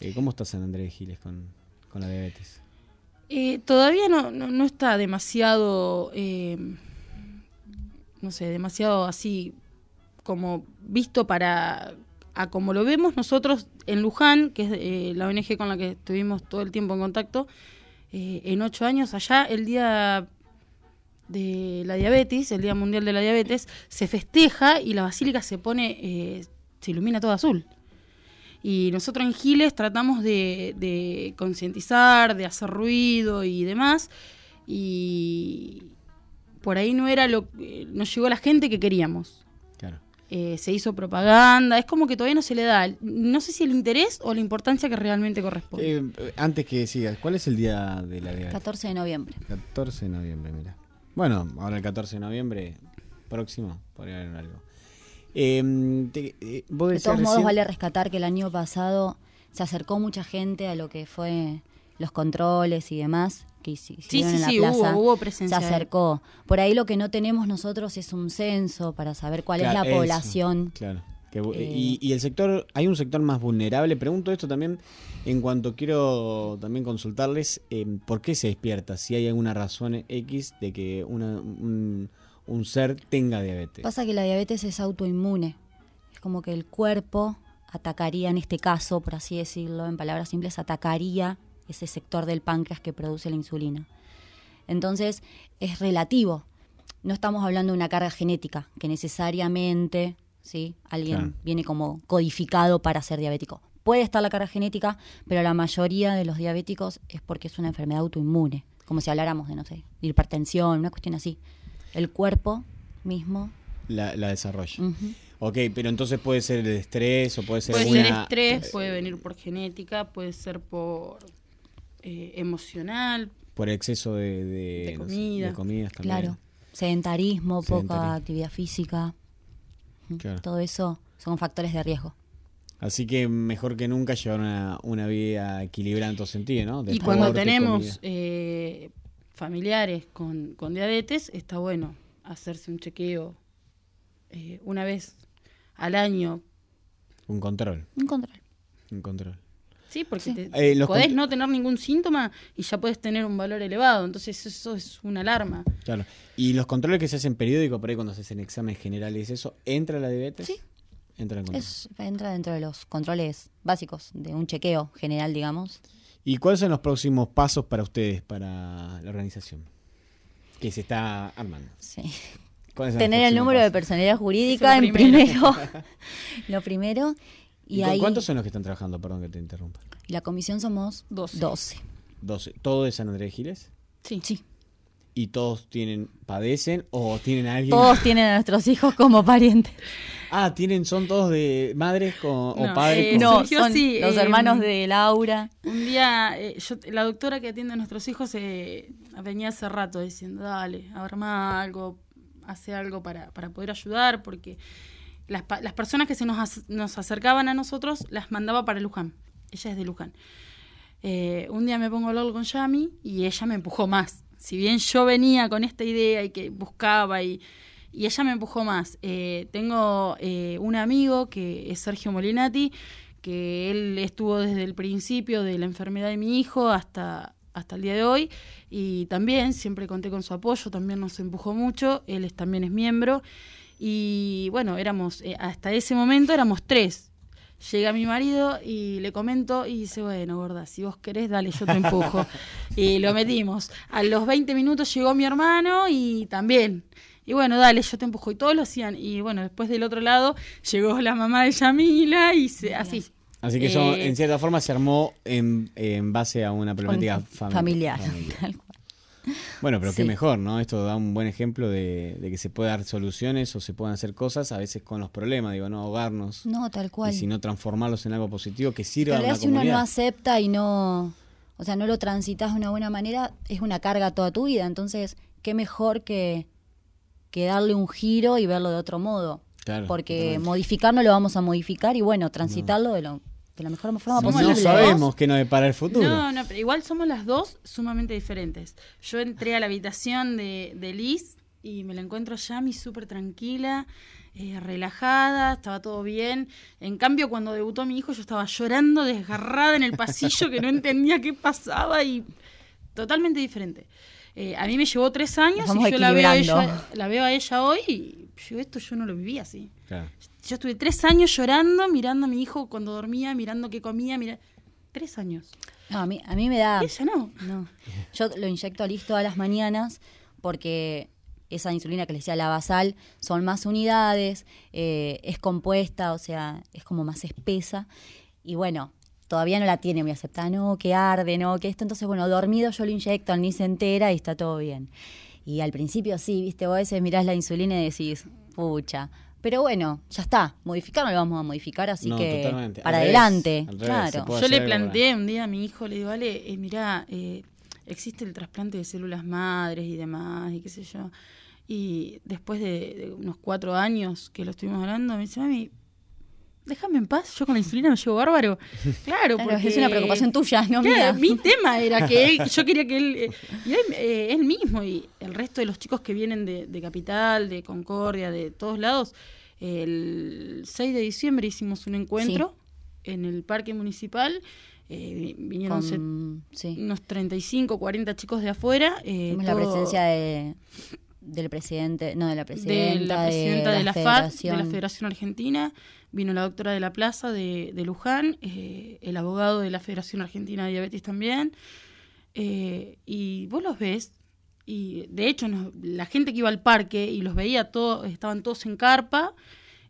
Eh, ¿Cómo está San Andrés Giles con, con la diabetes? Eh, todavía no, no, no está demasiado, eh, no sé, demasiado así como visto para, a como lo vemos nosotros en Luján, que es eh, la ONG con la que estuvimos todo el tiempo en contacto, eh, en ocho años allá el día de la diabetes, el Día Mundial de la Diabetes, se festeja y la basílica se pone, eh, se ilumina todo azul. Y nosotros en Giles tratamos de, concientizar, de hacer ruido y demás. Y por ahí no era lo no llegó la gente que queríamos. Eh, se hizo propaganda, es como que todavía no se le da, no sé si el interés o la importancia que realmente corresponde. Eh, antes que sigas, ¿cuál es el día de la diabetes? 14 de noviembre. 14 de noviembre, mira. Bueno, ahora el 14 de noviembre próximo, podría haber algo. Eh, te- eh, vos De todos modos, vale rescatar que el año pasado se acercó mucha gente a lo que fue los controles y demás que hici- hicieron sí, en la sí, plaza. hubo- hubo presencia Se acercó. Por ahí lo que no tenemos nosotros es un censo para saber cuál Claro, es la eso, población. Claro. Que bu- Eh, y, y el sector, hay un sector más vulnerable. Pregunto esto también en cuanto quiero también consultarles eh, por qué se despierta, si hay alguna razón X de que una- un, un ser tenga diabetes. Pasa que la diabetes es autoinmune. Es como que el cuerpo atacaría, en este caso, por así decirlo, en palabras simples, atacaría ese sector del páncreas que produce la insulina. Entonces, es relativo. No estamos hablando de una carga genética, que necesariamente ¿sí? alguien Claro. viene como codificado para ser diabético. Puede estar la carga genética, pero la mayoría de los diabéticos es porque es una enfermedad autoinmune. Como si habláramos de, no sé, de hipertensión, una cuestión así. El cuerpo mismo La, la desarrolla. Ok, pero entonces puede ser el estrés o puede ser Puede alguna... ser estrés, puede venir por genética, puede ser por eh, emocional, Por exceso de, de, De no sé, comida. de comidas también. Claro. Sedentarismo, poca Sedentarismo. actividad física. Claro. Todo eso son factores de riesgo. Así que mejor que nunca llevar una, una vida equilibrada en todo sentido, ¿no? y cuando tenemos eh, familiares con, con diabetes, está bueno hacerse un chequeo eh, una vez al año. Un control. Un control. Un control. Sí, porque te- Eh, los podés no tener ningún síntoma y ya puedes tener un valor elevado. Entonces eso es una alarma. Claro. Y los controles que se hacen periódicos, por ahí cuando se hacen exámenes generales, ¿eso entra la diabetes? Sí. Entra en. Es, entra dentro de los controles básicos de un chequeo general, digamos. ¿Y cuáles son los próximos pasos para ustedes, para la organización? Que se está armando. Sí. ¿Cuáles son los Tener el número de personalidad jurídica en primero. primero. lo primero. Y, ¿Y con ahí, cuántos son los que están trabajando? Perdón que te interrumpa. la comisión somos 12. 12. ¿Todo de San Andrés Giles? Sí. Sí. y todos tienen padecen o tienen a alguien. Todos tienen a nuestros hijos como parientes. Ah, tienen son todos de madres con, o padres eh, con- No, surgió son así, los eh, hermanos de Laura. Un día, eh, yo, la doctora que atiende a nuestros hijos eh, venía hace rato diciendo, dale, arma algo, hace algo para, para poder ayudar, porque las, las personas que se nos, nos acercaban a nosotros las mandaba para Luján. Ella es de Luján. Eh, un día me pongo a hablar con Yami y ella me empujó más. Si bien yo venía con esta idea y que buscaba y, y ella me empujó más. Eh, tengo eh, un amigo que es Sergio Molinati, que él estuvo desde el principio de la enfermedad de mi hijo hasta, hasta el día de hoy y también siempre conté con su apoyo, también nos empujó mucho, él es, también es miembro y bueno, éramos, eh, hasta ese momento éramos tres. Llega mi marido y le comento y dice, bueno, gorda, si vos querés, dale, yo te empujo. y lo metimos. A los 20 minutos llegó mi hermano y también. Y bueno, dale, yo te empujo. Y todos lo hacían. Y bueno, después del otro lado llegó la mamá de Yamila y se, así. Así que eso, Eh, en cierta forma, se armó en, en base a una problemática Fam- fami- familiar. familiar. Bueno, pero qué mejor, ¿no? Esto da un buen ejemplo de, de que se puede dar soluciones o se pueden hacer cosas, a veces con los problemas, digo, no ahogarnos. No, tal cual. Y sino transformarlos en algo positivo que sirva a una si uno no acepta y no, o sea, no lo transitas de una buena manera, es una carga toda tu vida. Entonces, qué mejor que, que darle un giro y verlo de otro modo. Claro, Porque totalmente. modificarlo lo vamos a modificar y bueno, transitarlo de, lo, de la mejor forma No, posible. sabemos qué nos depara el futuro. No, no, pero igual somos las dos sumamente diferentes. Yo entré a la habitación de, de Liz y me la encuentro a Yami súper tranquila, eh, relajada, estaba todo bien. En cambio, cuando debutó mi hijo, yo estaba llorando, desgarrada en el pasillo, que no entendía qué pasaba y totalmente diferente. Eh, a mí me llevó tres años y yo la veo, a ella, la veo a ella hoy y yo esto yo no lo viví así. Claro. Yo estuve tres años llorando, mirando a mi hijo cuando dormía, mirando qué comía, mira, tres años. No, a mí, a mí me da... Ella no. No. Yo lo inyecto a Liz todas las mañanas porque esa insulina que les decía, la basal, son más unidades, eh, es compuesta, o sea, es como más espesa. Y bueno, todavía no la tiene muy aceptada, no, que arde, no, que esto. Entonces, bueno, dormido yo lo inyecto al se entera y está todo bien. Y al principio sí, viste, vos a veces mirás la insulina y decís, pucha. Pero bueno, ya está, modificarlo lo vamos a modificar, así No, que totalmente. para Al adelante, revés, claro. Yo le planteé un día a mi hijo, le digo, vale, eh, mirá, eh, existe el trasplante de células madres y demás, y qué sé yo. Y después de, de unos cuatro años que lo estuvimos hablando, me dice, mami, déjame en paz, yo con la insulina me llevo bárbaro. Claro, Claro, porque es una preocupación tuya, no Claro, mía. Mi tema era que él, yo quería que él, eh, y él, eh, él mismo y el resto de los chicos que vienen de, de Capital, de Concordia, de todos lados, el 6 de diciembre hicimos un encuentro en el parque municipal. eh, vi- vinieron Con- se- unos 35, 40 chicos de afuera. eh, Tuvimos la presencia de, del presidente, no, de la de presidenta, la presidenta de, la, FAD, de la Federación Argentina, vino la doctora de la Plaza de, de Luján, eh, el abogado de la Federación Argentina de Diabetes también, eh, y vos los ves, y de hecho nos- la gente que iba al parque y los veía todos, estaban todos en carpa,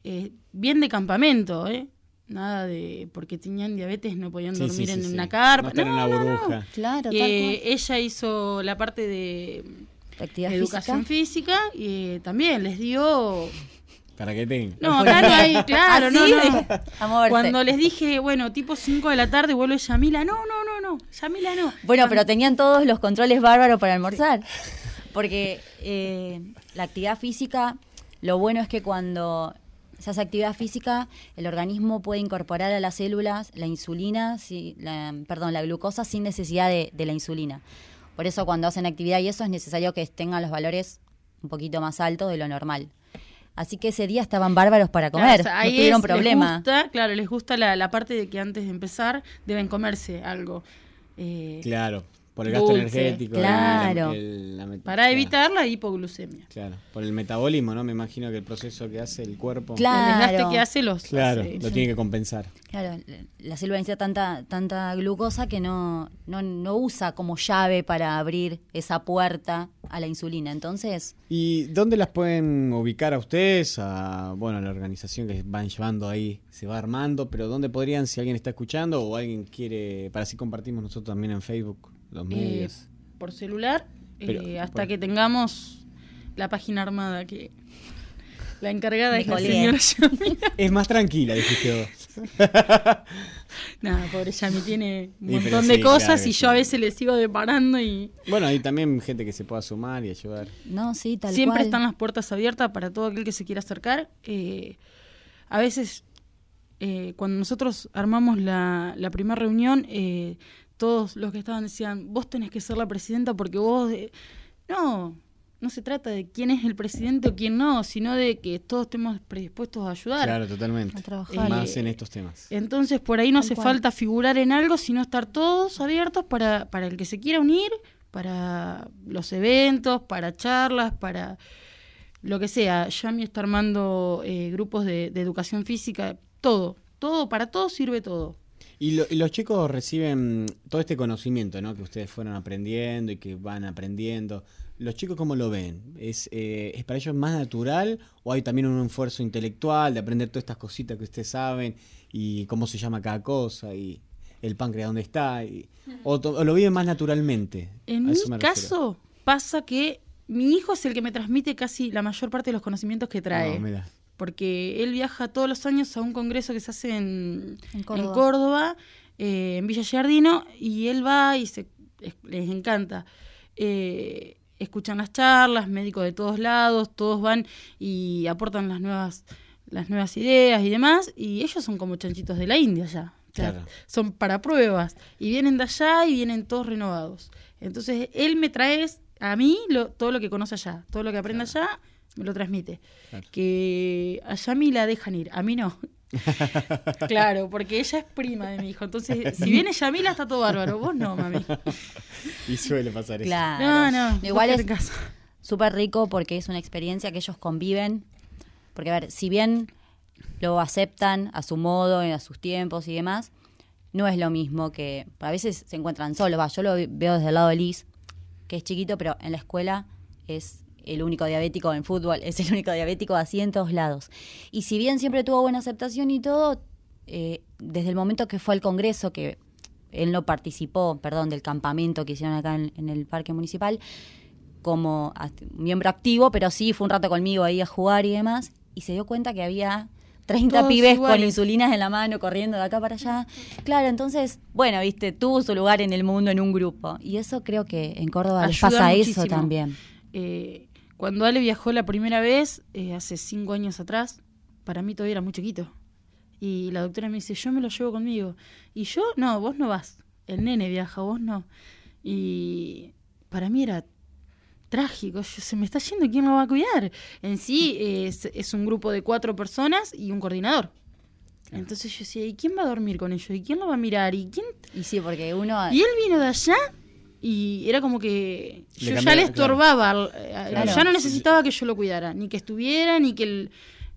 eh, bien de campamento, ¿eh? Nada de porque tenían diabetes no podían Sí, dormir sí, en sí, sí. una carpa. No en No, una no, no. burbuja. Claro, Eh, ella hizo la parte de actividad educación física, y eh, también les dio Para que tengan. no, acá no hay, claro, no, Así no. de- a moverse. Cuando les dije, bueno, tipo 5 de la tarde vuelve Yamila, no, no, no, no, Yamila no. Bueno, pero tenían todos los controles bárbaros para almorzar. Porque eh, la actividad física, lo bueno es que cuando se hace actividad física, el organismo puede incorporar a las células la insulina, si- la, perdón, la glucosa sin necesidad de, de la insulina. Por eso cuando hacen actividad y eso es necesario que tengan los valores un poquito más altos de lo normal. Así que ese día estaban bárbaros para Claro, comer, o sea, no ahí tuvieron es- les problema. gusta, claro, les gusta la, la parte de que antes de empezar deben comerse algo. eh, Claro, por el gasto dulce. energético. el- Claro. el- la met- Para evitar la hipoglucemia. Claro, por el metabolismo, ¿no? Me imagino que el proceso que hace el cuerpo. Claro. El desgaste que hace los. Claro, hace- lo tiene que compensar. Claro, la- la célula necesita tanta, tanta glucosa que no, no, no usa como llave para abrir esa puerta a la insulina. Entonces, ¿Y dónde las pueden ubicar a ustedes? A, bueno, a la organización que van llevando ahí, se va armando, pero ¿dónde podrían, si alguien está escuchando o alguien quiere, para así compartimos nosotros también en Facebook, los eh, medios? por celular, eh, hasta que tengamos la página armada que la encargada es la señora Yami. Es más tranquila, dijiste vos. Nada, pobre Yami tiene un montón sí, de cosas claro y yo a veces le sigo deparando y Bueno, hay también gente que se pueda sumar y ayudar. No, sí, tal siempre cual. están las puertas abiertas para todo aquel que se quiera acercar. Eh, a veces, eh, cuando nosotros armamos la, la primera reunión, eh, todos los que estaban decían, vos tenés que ser la presidenta porque vos... eh". No, no se trata de quién es el presidente o quién no, sino de que todos estemos predispuestos a ayudar. Claro, totalmente. A trabajar. Más Eh, en estos temas. Entonces por ahí no hace cual. falta figurar en algo, sino estar todos abiertos para, para el que se quiera unir, para los eventos, para charlas, para lo que sea. Yami está armando eh, grupos de, de educación física, todo, todo, para todo sirve todo. Y, lo- y los chicos reciben todo este conocimiento, ¿no? Que ustedes fueron aprendiendo y que van aprendiendo. ¿Los chicos cómo lo ven? ¿Es, eh, ¿Es para ellos más natural o hay también un esfuerzo intelectual de aprender todas estas cositas que ustedes saben y cómo se llama cada cosa y el páncreas dónde está? Y, o, lo viven más naturalmente? En mi caso pasa que mi hijo es el que me transmite casi la mayor parte de los conocimientos que trae. No, mira. Porque él viaja todos los años a un congreso que se hace en, En en Córdoba. Córdoba, eh, en Villa Giardino, y él va y se, es- les encanta. Eh, escuchan las charlas, médicos de todos lados, todos van y aportan las nuevas, las nuevas ideas y demás, y ellos son como chanchitos de la India ya. O sea, Claro. Son para pruebas, y vienen de allá y vienen todos renovados. Entonces, él me trae a mí lo- todo lo que conoce allá, todo lo que aprende allá, me lo transmite. Claro. Que a Yami la dejan ir, a mí no. claro, porque ella es prima de mi hijo. Entonces, si viene Yamila, está todo bárbaro. Vos no, mami. Y suele pasar eso. Claro. No, no. Igual es súper rico porque es una experiencia que ellos conviven. Porque, a ver, si bien lo aceptan a su modo, a sus tiempos y demás, no es lo mismo que. A veces se encuentran solos. Va, yo lo veo desde el lado de Liz, que es chiquito, pero en la escuela es el único diabético en fútbol, es el único diabético así en todos lados. Y si bien siempre tuvo buena aceptación y todo, eh, desde el momento que fue al Congreso, que él no participó, perdón, del campamento que hicieron acá en, en el parque municipal, como miembro activo, pero sí fue un rato conmigo ahí a jugar y demás, y se dio cuenta que había 30 Todos pibes con insulinas en la mano corriendo de acá para allá. Claro, entonces, bueno, viste, tuvo su lugar en el mundo en un grupo. Y eso creo que en Córdoba les pasa eso también. Eh, cuando Ale viajó la primera vez, eh, hace cinco años atrás, para mí todavía era muy chiquito. Y la doctora me dice, yo me lo llevo conmigo. Y yo, no, vos no vas. El nene viaja, vos no. Y para mí era trágico. Yo, se me está yendo, ¿quién lo va a cuidar? En sí es, es un grupo de cuatro personas y un coordinador. Entonces yo decía, ¿y quién va a dormir con ellos? ¿Y quién lo va a mirar? ¿Y quién? Y sí, porque uno... Y él vino de allá y era como que Le yo ya le estorbaba. eh, Claro. Ya no necesitaba que yo lo cuidara, ni que estuviera, ni que.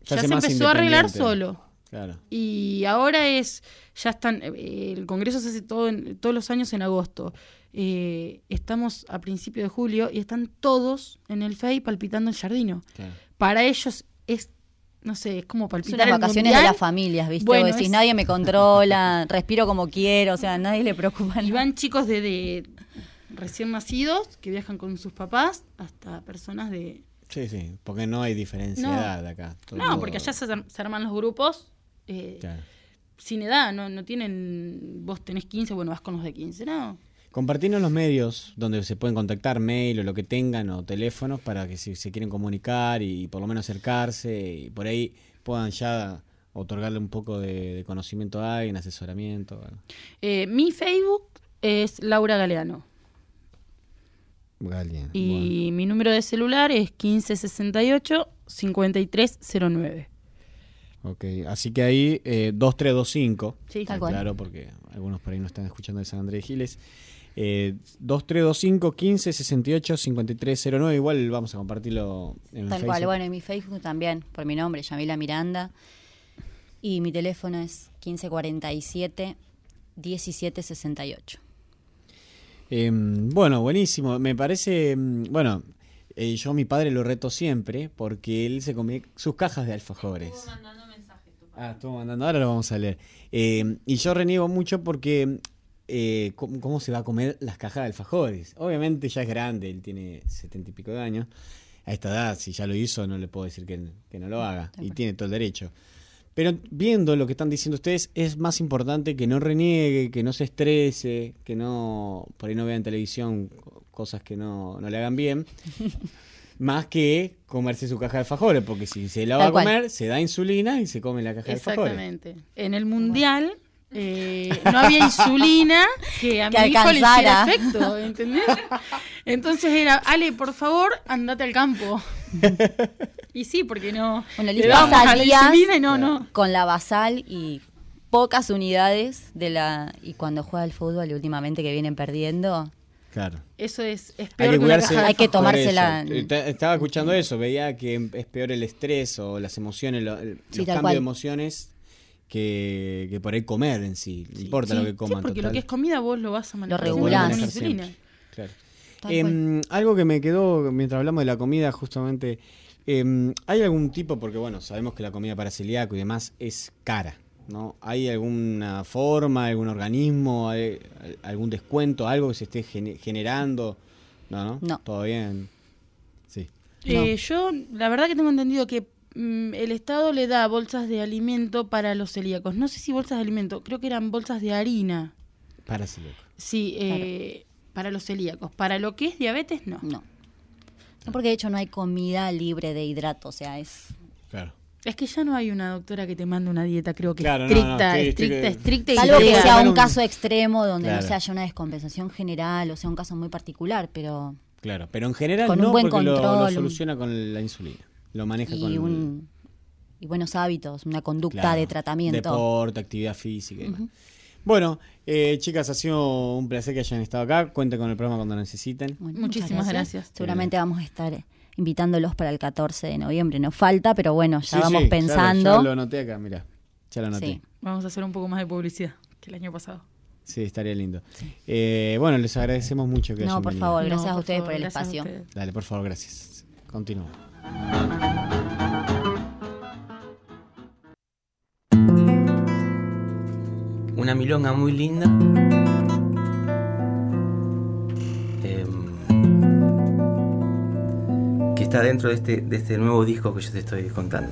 Se Ya, se empezó a arreglar solo. Claro. Y ahora es, ya están, eh, el Congreso se hace todo en- todos los años en agosto. Eh, estamos a principio de julio y están todos en el FEI palpitando el jardino. Claro. Para ellos es, no sé, es como palpitar el vacaciones mundial. de las familias, ¿viste? Bueno, Vos decís, es- nadie me controla, respiro como quiero, o sea, nadie le preocupa. Y van chicos de, de recién nacidos que viajan con sus papás hasta personas de... Sí, sí, porque no hay diferencia No. de edad acá. Todo- No, porque allá se, ar- se arman los grupos eh, Claro. sin edad, no, no tienen... Vos tenés 15, bueno, vas con los de 15, ¿no? Compartirnos los medios donde se pueden contactar, mail o lo que tengan, o teléfonos, para que si se quieren comunicar y, por lo menos acercarse y por ahí puedan ya otorgarle un poco de, de conocimiento a alguien, asesoramiento. bueno. Eh, mi Facebook es Laura Galeano Y mi número de celular es 1568-5309. Ok, así que ahí eh, 2325. Sí, Tal cual. Claro, porque algunos por ahí no están escuchando de San Andrés de Giles. Eh, 2325 15 68 5309. Igual vamos a compartirlo en Tal cual, bueno, y mi Facebook también, por mi nombre, Yamila Miranda. Y mi teléfono es 1547 1768. Eh, bueno, buenísimo. Me parece, mm, bueno, eh, yo a mi padre lo reto siempre porque él se comía sus cajas de alfajores. Ah, estuvo mandando, ahora lo vamos a leer. Eh, y yo reniego mucho porque eh, cómo, cómo se va a comer las cajas de alfajores. Obviamente ya es grande, él tiene setenta y pico de años. A esta edad, si ya lo hizo, no le puedo decir que, que no lo haga. Y tiene todo el derecho. Pero viendo lo que están diciendo ustedes, es más importante que no reniegue, que no se estrese, que no por ahí no vea en televisión co- cosas que no, no le hagan bien, más que comerse su caja de alfajores, porque si se la va a comer, se da insulina y se come la caja de alfajores. Exactamente. En el mundial eh, no había insulina que a Que mi hijo le hiciera efecto, ¿entendés? Entonces era, Ale, por favor, andate al campo. Y sí, porque no. Bueno, le Liz dábamos pasa a la días insulina y no, no. con la basal y pocas unidades de la y cuando juega al fútbol últimamente que vienen perdiendo, Claro. Eso es, es Hay peor que una caja Hay que tomársela- Estaba escuchando eso, veía que es peor el estrés o las emociones, lo- el- Sí, los tal cambios cual. de emociones que, que por ahí comer en sí. No importa Sí, lo que sí, coman. porque lo que es comida vos lo vas a manejar. Lo regulás. Claro. Em, algo que me quedó mientras hablamos de la comida, justamente, em, ¿hay algún tipo, porque bueno, sabemos que la comida para celíaco y demás es cara, ¿no? ¿Hay alguna forma, algún organismo, hay- algún descuento, algo que se esté gene- generando? No, ¿no? No. ¿Todo bien? Sí. Eh, Yo, la verdad que tengo entendido que mm, el Estado le da bolsas de alimento para los celíacos. No sé si bolsas de alimento, creo que eran bolsas de harina. Para celíaco. Sí, eh, para los celíacos. Para lo que es diabetes, no. No. No, porque de hecho no hay comida libre de hidrato, o sea, es Claro. Es que ya no hay una doctora que te mande una dieta, creo que Claro, no, no, estricta, estoy- estricta, estricta, Salvo que sea un caso extremo donde Claro. no se haya una descompensación general o sea un caso muy particular, pero Claro, pero en general Con un no, buen porque lo- lo, control, soluciona con la insulina. Lo maneja y, con un, y buenos hábitos, una conducta Claro, de tratamiento. Deporte, actividad física y demás. Bueno, eh, chicas, ha sido un placer que hayan estado acá. Cuenten con el programa cuando necesiten. Bueno, Muchísimas muchas gracias. Seguramente vamos a estar eh, invitándolos para el 14 de noviembre. Nos falta, pero bueno, ya Sí, vamos sí, ya lo- pensando. Ya lo, anoté acá, mira. Ya lo anoté. Sí. Vamos a hacer un poco más de publicidad que el año pasado. Sí, estaría lindo. Eh, bueno, les agradecemos mucho que No, hayan por venido. favor, gracias No, a ustedes favor, por el espacio. Dale, por favor, gracias. Continúa. Una milonga muy linda. em, que está dentro de este, de este nuevo disco que yo te estoy contando.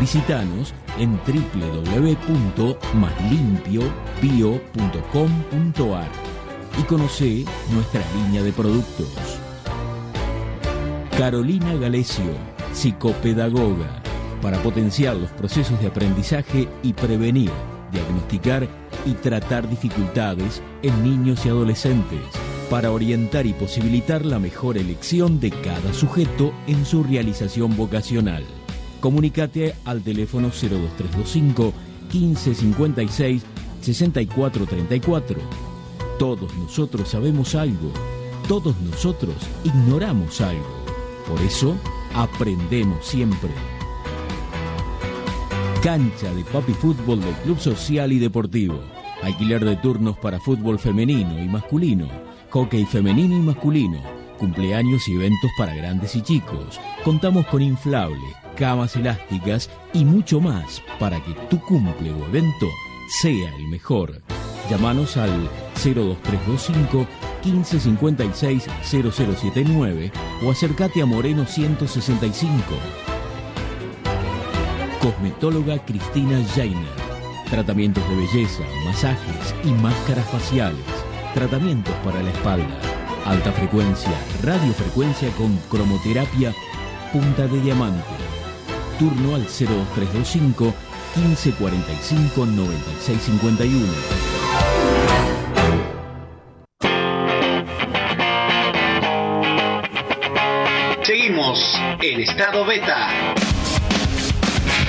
Visítanos en www.maslimpiobio.com.ar y conoce nuestra línea de productos. Carolina Galesio, psicopedagoga, para potenciar los procesos de aprendizaje y prevenir, diagnosticar y tratar dificultades en niños y adolescentes para orientar y posibilitar la mejor elección de cada sujeto en su realización vocacional. Comunícate al teléfono 02325 1556 6434. Todos nosotros sabemos algo, todos nosotros ignoramos algo. Por eso, aprendemos siempre. Cancha de Papi Fútbol del Club Social y Deportivo. Alquiler de turnos para fútbol femenino y masculino hockey femenino y masculino, cumpleaños y eventos para grandes y chicos. Contamos con inflables, camas elásticas y mucho más para que tu cumple o evento sea el mejor. Llámanos al 02325 1556 0079 o acércate a Moreno 165. Cosmetóloga Cristina Jainer. Tratamientos de belleza, masajes y máscaras faciales Tratamientos para la espalda. Alta frecuencia, radiofrecuencia con cromoterapia, punta de diamante. Turno al 02325 1545 9651. Seguimos en estado beta.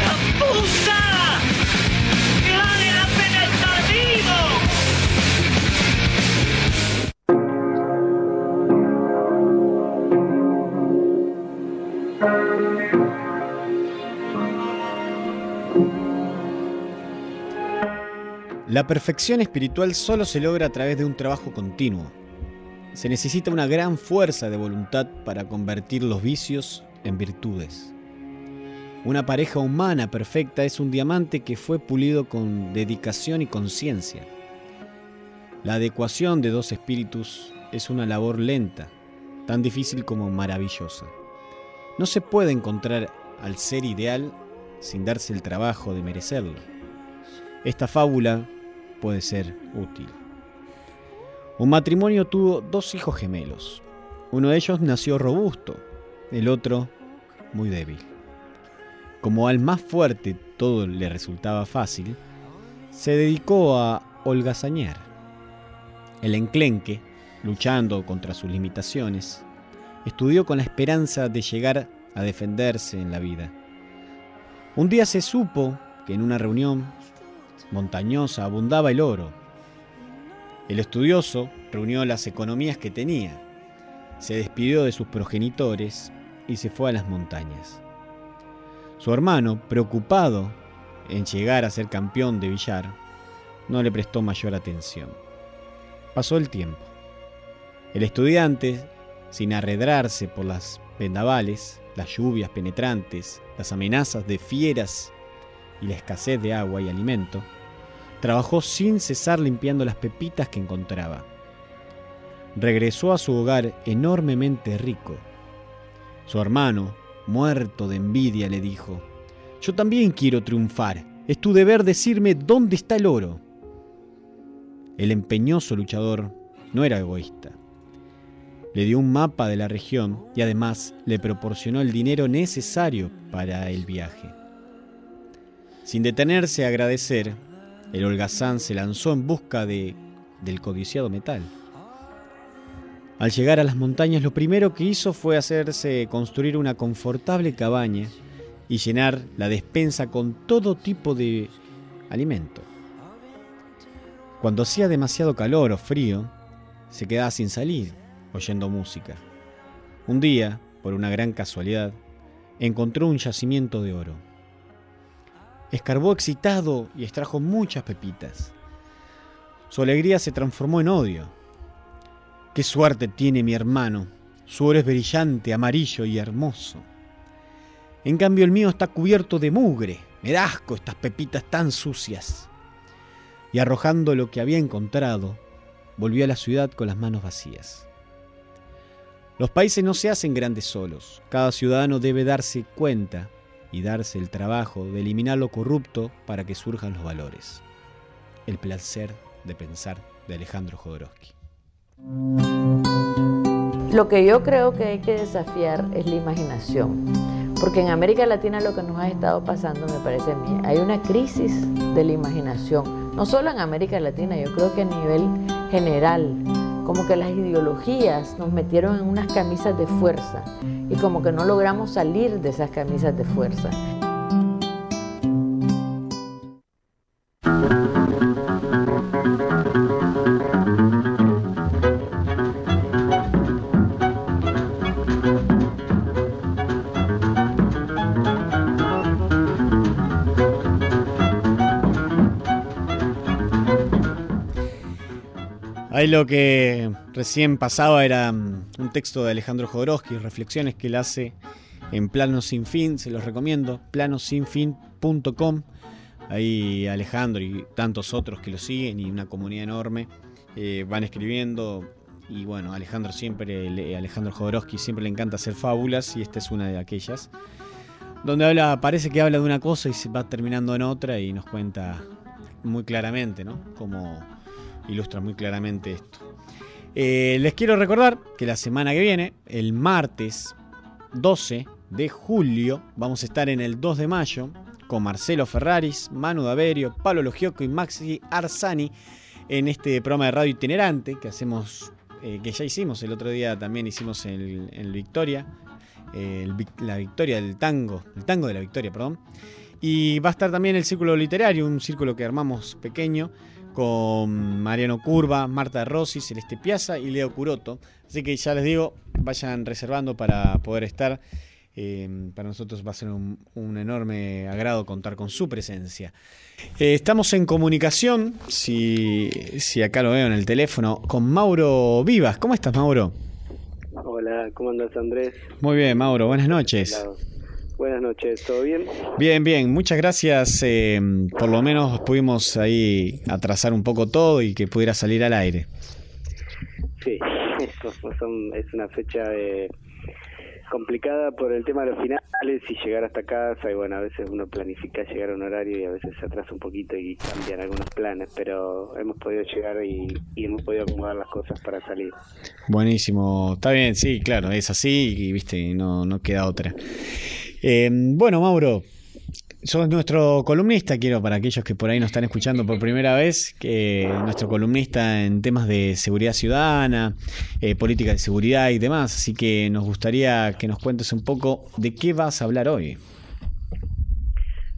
La perfección espiritual solo se logra a través de un trabajo continuo. Se necesita una gran fuerza de voluntad para convertir los vicios en virtudes. Una pareja humana perfecta es un diamante que fue pulido con dedicación y conciencia. La adecuación de dos espíritus es una labor lenta, tan difícil como maravillosa. No se puede encontrar al ser ideal sin darse el trabajo de merecerlo. Esta fábula puede ser útil. Un matrimonio tuvo dos hijos gemelos. Uno de ellos nació robusto, el otro muy débil. Como al más fuerte todo le resultaba fácil, se dedicó a holgazañar. El enclenque, luchando contra sus limitaciones, estudió con la esperanza de llegar a defenderse en la vida. Un día se supo que en una reunión montañosa abundaba el oro. El estudioso reunió las economías que tenía, se despidió de sus progenitores y se fue a las montañas. Su hermano, preocupado en llegar a ser campeón de billar, no le prestó mayor atención. Pasó el tiempo. El estudiante, sin arredrarse por las vendavales, las lluvias penetrantes, las amenazas de fieras y la escasez de agua y alimento, Trabajó sin cesar limpiando las pepitas que encontraba. Regresó a su hogar enormemente rico. Su hermano, muerto de envidia, le dijo, Yo también quiero triunfar. Es tu deber decirme dónde está el oro. El empeñoso luchador no era egoísta. Le dio un mapa de la región y además le proporcionó el dinero necesario para el viaje. Sin detenerse a agradecer, el holgazán se lanzó en busca de, del codiciado metal. Al llegar a las montañas lo primero que hizo fue hacerse construir una confortable cabaña y llenar la despensa con todo tipo de alimento. Cuando hacía demasiado calor o frío, se quedaba sin salir, oyendo música. Un día, por una gran casualidad, encontró un yacimiento de oro. Escarbó excitado y extrajo muchas pepitas. Su alegría se transformó en odio. ¡Qué suerte tiene mi hermano! Su oro es brillante, amarillo y hermoso. En cambio el mío está cubierto de mugre. Me da estas pepitas tan sucias. Y arrojando lo que había encontrado, volvió a la ciudad con las manos vacías. Los países no se hacen grandes solos. Cada ciudadano debe darse cuenta y darse el trabajo de eliminar lo corrupto para que surjan los valores. El placer de pensar de Alejandro Jodorowsky. Lo que yo creo que hay que desafiar es la imaginación, porque en América Latina lo que nos ha estado pasando, me parece a mí, hay una crisis de la imaginación, no solo en América Latina, yo creo que a nivel general, como que las ideologías nos metieron en unas camisas de fuerza y como que no logramos salir de esas camisas de fuerza. Ahí lo que recién pasaba era mm, un texto de Alejandro Jodorowsky, reflexiones que él hace en Plano Sin Fin, se los recomiendo, planosinfin.com. Ahí Alejandro y tantos otros que lo siguen y una comunidad enorme eh, van escribiendo. Y bueno, Alejandro siempre, le- Alejandro Jodorowsky siempre le encanta hacer fábulas y esta es una de aquellas. Donde habla, parece que habla de una cosa y se va terminando en otra y nos cuenta muy claramente, ¿no? Cómo ilustra muy claramente esto. Eh, les quiero recordar que la semana que viene, el martes 12 de julio, vamos a estar en el 2 de mayo con Marcelo Ferraris, Manu Daverio, Pablo Logioco y Maxi Arzani en este programa de radio itinerante que hacemos, eh, que ya hicimos el otro día, también hicimos en el Victoria, el la victoria del tango, el tango de la victoria, perdón. Y va a estar también el círculo literario, un círculo que armamos pequeño con Mariano Curva, Marta Rossi, Celeste Piazza y Leo Curoto. Así que ya les digo, vayan reservando para poder estar. Eh, para nosotros va a ser un, un enorme agrado contar con su presencia. Eh, estamos en comunicación, si, si acá lo veo en el teléfono, con Mauro Vivas. ¿Cómo estás, Mauro? Hola, ¿cómo andas Andrés? Muy bien, Mauro, buenas noches. Buenas noches, ¿todo bien? Bien, bien, muchas gracias. eh, por lo menos pudimos ahí atrasar un poco todo y que pudiera salir al aire. Sí, es una fecha eh, complicada por el tema de los finales y llegar hasta casa y bueno, a veces uno planifica llegar a un horario y a veces se atrasa un poquito y cambian algunos planes, pero hemos podido llegar y, hemos podido acomodar las cosas para salir. Buenísimo, está bien, sí, claro, es así y viste, no, no queda otra. Eh, bueno, Mauro, sos nuestro columnista, quiero para aquellos que por ahí nos están escuchando por primera vez, que nuestro columnista en temas de seguridad ciudadana, eh, política de seguridad y demás, así que nos gustaría que nos cuentes un poco de qué vas a hablar hoy.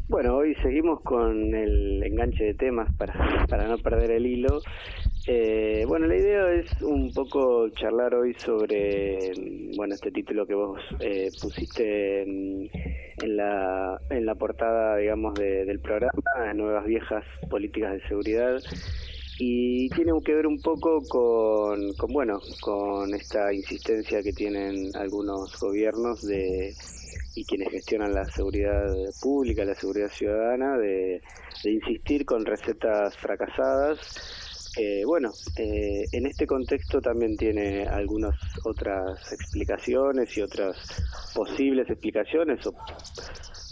Bueno, hoy seguimos con el enganche de temas para, para no perder el hilo. Eh, bueno, la idea es un poco charlar hoy sobre, bueno, este título que vos eh, pusiste en, la, en la portada, digamos, de- del programa, Nuevas Viejas Políticas de Seguridad. Y tiene que ver un poco con, con, bueno, con esta insistencia que tienen algunos gobiernos de y quienes gestionan la seguridad pública, la seguridad ciudadana, de insistir con recetas fracasadas. Eh, bueno, eh, en este contexto también tiene algunas otras explicaciones y otras posibles explicaciones, o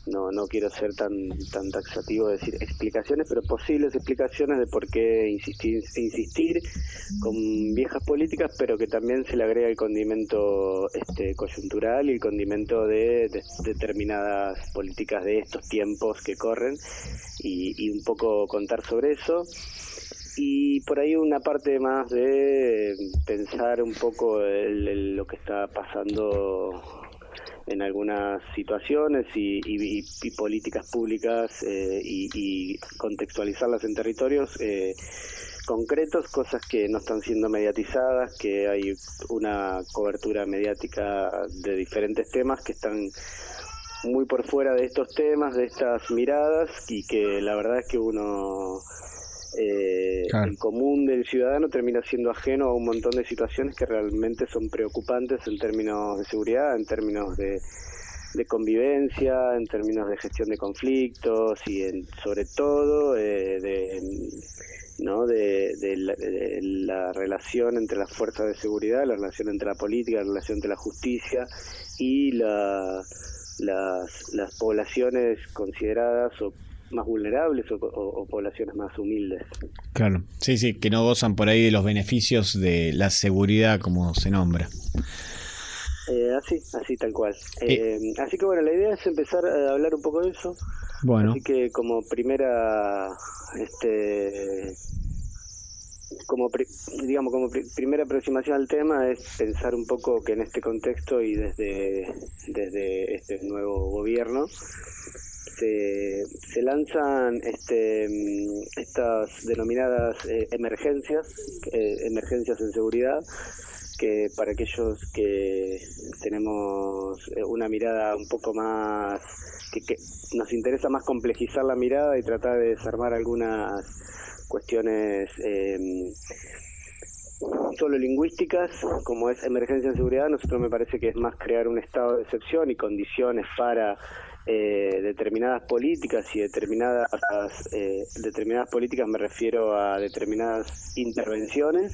no, no quiero ser tan, tan taxativo de decir explicaciones, pero posibles explicaciones de por qué insistir, insistir con viejas políticas, pero que también se le agrega el condimento este, coyuntural y el condimento de, de determinadas políticas de estos tiempos que corren y, y un poco contar sobre eso. Y por ahí una parte más de pensar un poco el- lo que está pasando en algunas situaciones y, y- y- políticas públicas eh, y, y contextualizarlas en territorios eh, concretos, cosas que no están siendo mediatizadas, que hay una cobertura mediática de diferentes temas que están muy por fuera de estos temas, de estas miradas, y que la verdad es que uno, eh, el común del ciudadano, termina siendo ajeno a un montón de situaciones que realmente son preocupantes en términos de seguridad, en términos de, de convivencia, en términos de gestión de conflictos y en, sobre todo eh, de ¿no? De, de, la, de, la, relación entre las fuerzas de seguridad, la relación entre la política, la relación entre la justicia y la, las, las poblaciones consideradas o más vulnerables o, o, o, poblaciones más humildes. Claro, sí, sí, que no gozan por ahí de los beneficios de la seguridad como se nombra. Eh, así, así tal cual. Eh, eh, así que bueno, la idea es empezar a hablar un poco de eso. Bueno. Así que como primera, este, como digamos como pr primera aproximación al tema es pensar un poco que en este contexto y desde desde este nuevo gobierno se, se lanzan este estas denominadas eh, emergencias eh, emergencias en seguridad que para aquellos que tenemos eh, una mirada un poco más que, que nos interesa más complejizar la mirada y tratar de desarmar algunas cuestiones eh, solo lingüísticas, como es emergencia en seguridad, nosotros me parece que es más crear un estado de excepción y condiciones para eh, determinadas políticas y determinadas eh, determinadas políticas me refiero a determinadas intervenciones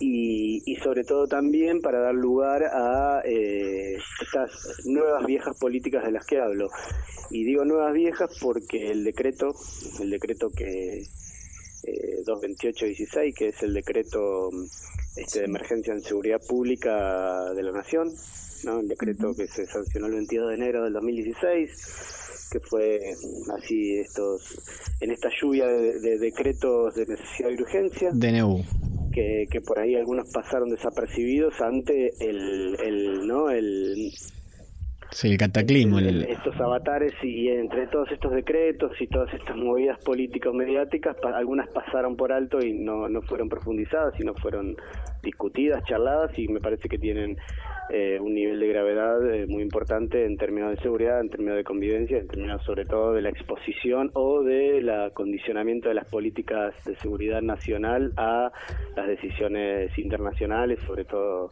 y, y sobre todo también para dar lugar a eh, estas nuevas viejas políticas de las que hablo. Y digo nuevas viejas porque el decreto el decreto que eh, 228-16, que es el decreto este, de emergencia en seguridad pública de la Nación, ¿no? el decreto que se sancionó el 22 de enero del 2016, que fue así estos en esta lluvia de, de decretos de necesidad y urgencia. DNU. Que, que por ahí algunos pasaron desapercibidos ante el, el no el Sí, el cataclismo. El... Estos avatares y entre todos estos decretos y todas estas movidas políticas mediáticas, pa algunas pasaron por alto y no, no fueron profundizadas, sino fueron discutidas, charladas y me parece que tienen eh, un nivel de gravedad eh, muy importante en términos de seguridad, en términos de convivencia, en términos sobre todo de la exposición o del acondicionamiento de las políticas de seguridad nacional a las decisiones internacionales, sobre todo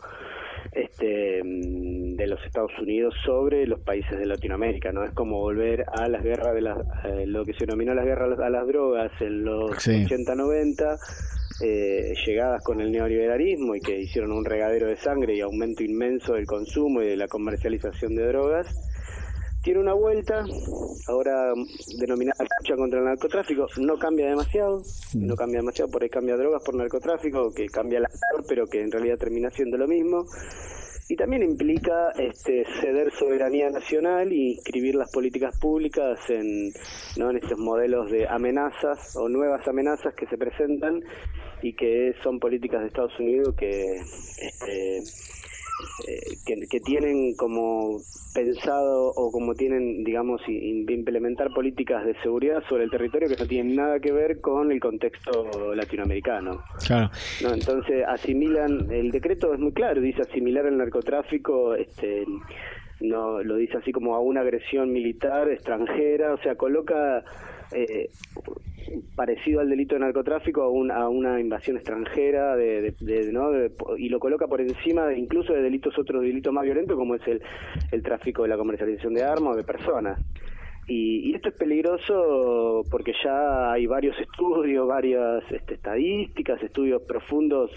este de los Estados Unidos sobre los países de Latinoamérica no es como volver a las guerras de las eh, lo que se denominó las guerras a las drogas en los Sí. 80 90 eh, llegadas con el neoliberalismo y que hicieron un regadero de sangre y aumento inmenso del consumo y de la comercialización de drogas tiene una vuelta, ahora denominada lucha contra el narcotráfico, no cambia demasiado, no cambia demasiado, por ahí cambia drogas por narcotráfico, que cambia la pero que en realidad termina siendo lo mismo. Y también implica este, ceder soberanía nacional y inscribir las políticas públicas en, ¿no? en estos modelos de amenazas o nuevas amenazas que se presentan y que son políticas de Estados Unidos que este, eh, que, que, tienen como pensado o como tienen, digamos, implementar políticas de seguridad sobre el territorio que no tienen nada que ver con el contexto latinoamericano. Claro. ¿no? Entonces asimilan, el decreto es muy claro, dice asimilar el narcotráfico, este no lo dice así como a una agresión militar extranjera, o sea, coloca eh, parecido al delito de narcotráfico a, un, a una invasión extranjera de, de, de, y lo coloca por encima de, incluso de delitos otros delitos más violentos como es el, el tráfico de la comercialización de armas o de personas. Y, y, esto es peligroso porque ya hay varios estudios varias este, estadísticas estudios profundos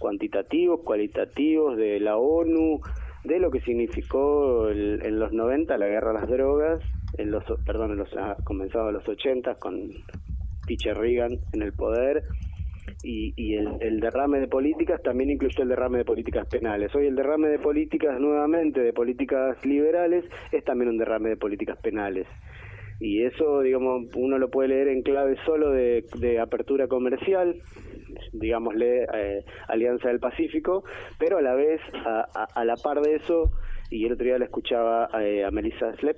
cuantitativos cualitativos de la ONU de lo que significó el, en los 90 la guerra a las drogas en los perdón en los ha comenzado en los 80 con Teacher Reagan en el poder y, y el, derrame de políticas también incluyó el derrame de políticas penales. Hoy el derrame de políticas nuevamente, de políticas liberales, es también un derrame de políticas penales. Y eso, digamos, uno lo puede leer en clave solo de, apertura comercial, digámosle eh, Alianza del Pacífico, pero a la vez, a, a la par de eso, y el otro día la escuchaba eh, a Melissa Slepp,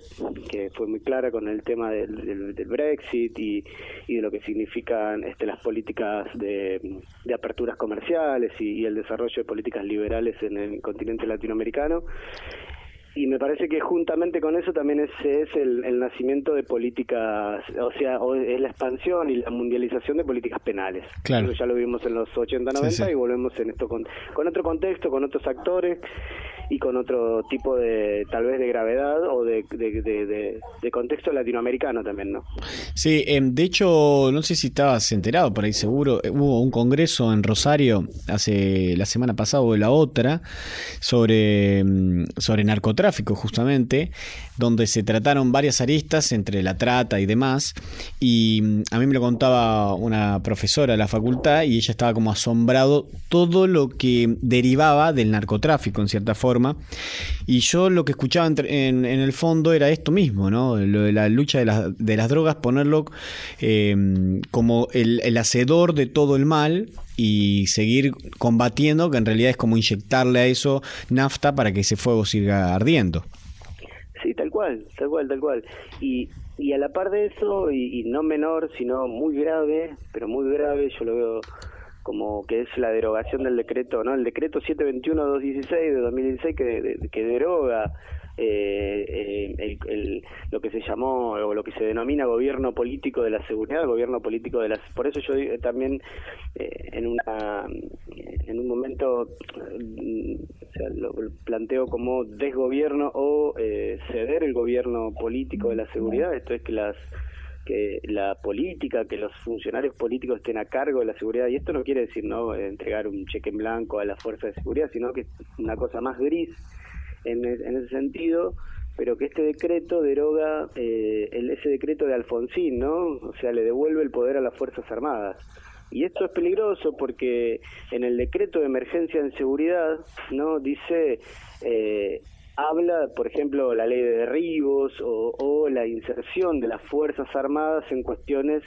que fue muy clara con el tema del, del, Brexit y, y, de lo que significan este, las políticas de, de aperturas comerciales y, y, el desarrollo de políticas liberales en el continente latinoamericano y me parece que juntamente con eso también ese es el, nacimiento de políticas, o sea, es la expansión y la mundialización de políticas penales. Claro. ya lo vimos en los 80, 90 y volvemos en esto con, con otro contexto, con otros actores y con otro tipo de, tal vez, de gravedad o de, de, contexto latinoamericano también, ¿no? Sí, em, de hecho, no sé si estabas enterado, por ahí seguro, eh, hubo un congreso en Rosario hace la semana pasada o la otra sobre, em, sobre narcotráfico, justamente, donde se trataron varias aristas entre la trata y demás, y mm, a mí me lo contaba una profesora de la facultad y ella estaba como asombrado todo lo que derivaba del narcotráfico, en cierta forma, y yo lo que escuchaba en, el fondo era esto mismo, ¿no? Lo de la lucha de, las drogas, ponerlo em, como el, hacedor de todo el mal y seguir combatiendo, que en realidad es como inyectarle a eso nafta para que ese fuego siga ardiendo. Sí, tal cual, tal cual, tal cual. Y, y a la par de eso, y no menor, sino muy grave, pero muy grave, yo lo veo como que es la derogación del decreto, ¿no? El decreto 721-216 de 2016 que, que deroga eh, eh, el, lo que se llamó o lo que se denomina gobierno político de la seguridad, gobierno político de las. Por eso yo también eh, en una en un momento lo planteo como desgobierno o ceder el gobierno político de la seguridad. Esto es que las que la política, que los funcionarios políticos estén a cargo de la seguridad, y esto no quiere decir no entregar un cheque en blanco a la fuerza de seguridad, sino que es una cosa más gris en, en ese sentido, pero que este decreto deroga eh, el, ese decreto de Alfonsín, ¿no? O sea, le devuelve el poder a las Fuerzas Armadas. Y esto es peligroso porque en el decreto de emergencia en seguridad, ¿no? Dice eh, habla, por ejemplo, la ley de derribos o, la inserción de las Fuerzas Armadas en cuestiones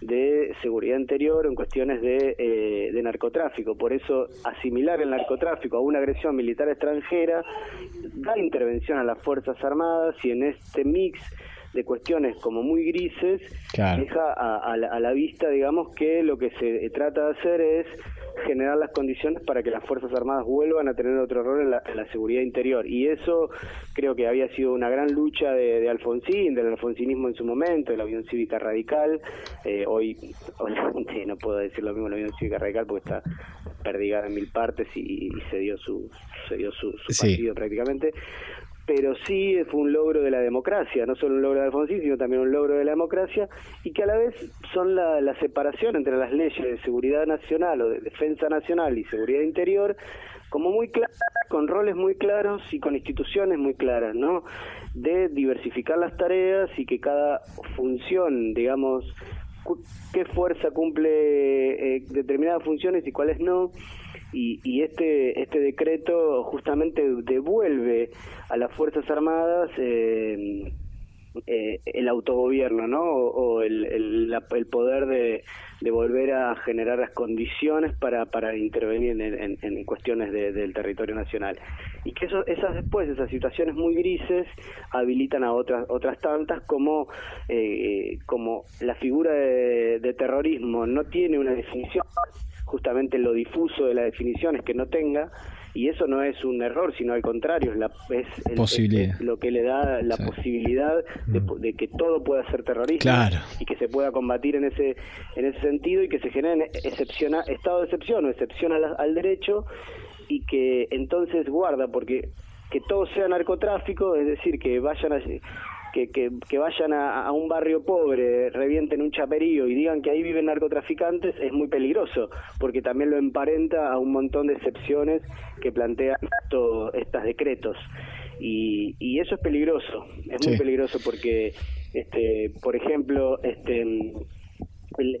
de seguridad interior, en cuestiones de, eh, de narcotráfico. Por eso, asimilar el narcotráfico a una agresión militar extranjera da intervención a las Fuerzas Armadas y en este mix de cuestiones como muy grises deja a, la, vista, digamos, que lo que se trata de hacer es generar las condiciones para que las Fuerzas Armadas vuelvan a tener otro rol en la, seguridad interior. Y eso creo que había sido una gran lucha de, Alfonsín, del alfonsinismo en su momento, de la Unión Cívica Radical. Eh, hoy, obviamente, no puedo decir lo mismo de la Unión Cívica Radical porque está perdigada en mil partes y, se dio su, se dio su, partido prácticamente pero sí fue un logro de la democracia, no solo un logro de Alfonsín, sino también un logro de la democracia, y que a la vez son la, la separación entre las leyes de seguridad nacional o de defensa nacional y seguridad interior, como muy con roles muy claros y con instituciones muy claras, ¿no? De diversificar las tareas y que cada función, digamos, qué fuerza cumple eh, determinadas funciones y cuáles no, y, este este decreto justamente devuelve a las fuerzas armadas eh, eh, el autogobierno, ¿no? O, el, el, poder de, de, volver a generar las condiciones para, para intervenir en, en, cuestiones del territorio nacional. Y que eso, esas después, esas situaciones muy grises, habilitan a otras otras tantas, como, eh, como la figura de, de terrorismo no tiene una definición justamente lo difuso de la definición es que no tenga, y eso no es un error, sino al contrario, es, la, es, lo que le da la posibilidad mm. de, que todo pueda ser terrorista y que se pueda combatir en ese en ese sentido y que se genere excepciona, estado de excepción o excepción al, al derecho y que entonces guarda, porque que todo sea narcotráfico, es decir, que vayan a, que, que, vayan a, un barrio pobre, revienten un chaperío y digan que ahí viven narcotraficantes es muy peligroso, porque también lo emparenta a un montón de excepciones que plantean estos decretos. Y, y eso es peligroso, es muy peligroso porque, este, por ejemplo, este el,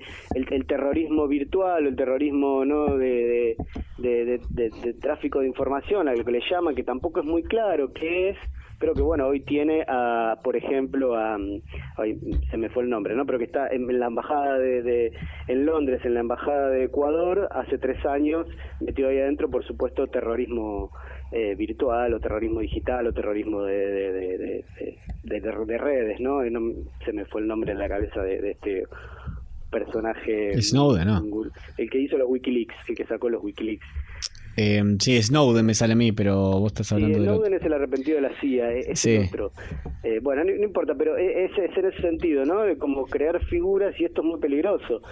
el, terrorismo virtual, el terrorismo no de, de, de, tráfico de información, a lo que le llaman, que tampoco es muy claro qué es, creo que bueno, hoy tiene a, por ejemplo, a, hoy se me fue el nombre, ¿no? Pero que está en, la embajada de, de, en Londres, en la embajada de Ecuador, hace tres años, metido ahí adentro, por supuesto, terrorismo eh, virtual o terrorismo digital o terrorismo de, de, de, de, de redes, ¿no? Se me fue el nombre en la cabeza de, este personaje. Snowden, ¿no? El que hizo los Wikileaks, el que sacó los Wikileaks. Eh, sí, Snowden me sale a mí, pero vos estás hablando sí, de. Snowden es el arrepentido de la CIA, e-, es sí. otro. Eh, bueno, no, importa, pero e-, es, es, en ese sentido, ¿no? De como crear figuras y esto es muy peligroso.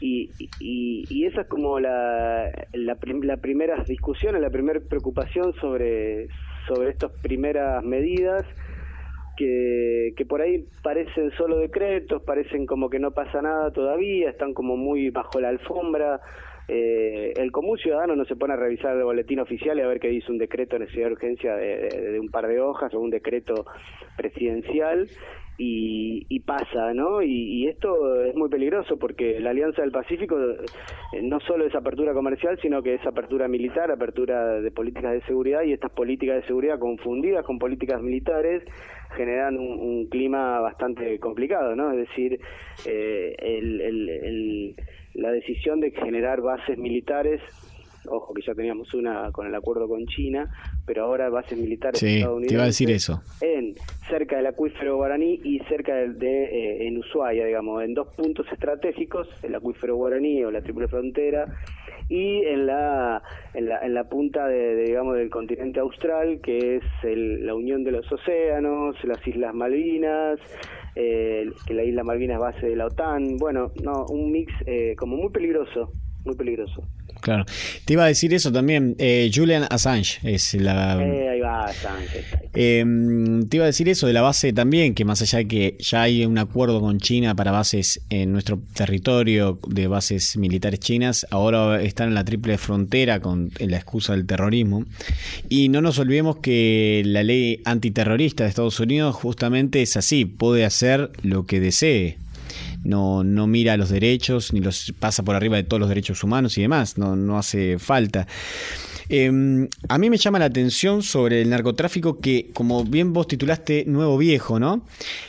Y, y, y esa es como la, la, la primera discusión, la primera preocupación sobre, sobre estas primeras medidas. Que, que por ahí parecen solo decretos, parecen como que no pasa nada todavía, están como muy bajo la alfombra, eh, el común ciudadano no se pone a revisar el boletín oficial y a ver qué dice un decreto de necesidad de urgencia de, un par de hojas o un decreto presidencial y, pasa, ¿no? Y, esto es muy peligroso porque la Alianza del Pacífico eh, no solo es apertura comercial, sino que es apertura militar, apertura de políticas de seguridad y estas políticas de seguridad confundidas con políticas militares generan un, clima bastante complicado, ¿no? Es decir, eh, el la decisión de generar bases militares ojo que ya teníamos una con el acuerdo con China, pero ahora bases militares sí, te iba a decir eso. En cerca del acuífero guaraní y cerca de, de eh, en Ushuaia, digamos, en dos puntos estratégicos, el acuífero guaraní o la triple frontera y en la en la, en la punta de, digamos del continente austral, que es la unión de los océanos, las Islas Malvinas, eh, que la isla Malvinas es base de la OTAN, bueno, no, un mix eh, como muy peligroso, muy peligroso. Claro. Te iba a decir eso también. Eh, Julian Assange es la. Eh, ahí va, Assange. Em, te iba a decir eso de la base también, que más allá de que ya hay un acuerdo con China para bases en nuestro territorio de bases militares chinas, ahora están en la triple frontera con la excusa del terrorismo. Y no nos olvidemos que la ley antiterrorista de Estados Unidos justamente es así, puede hacer lo que desee no, no mira los derechos, ni los pasa por arriba de todos los derechos humanos y demás, no, no hace falta. Em, a mí me llama la atención sobre el narcotráfico que, como bien vos titulaste, nuevo viejo, ¿no?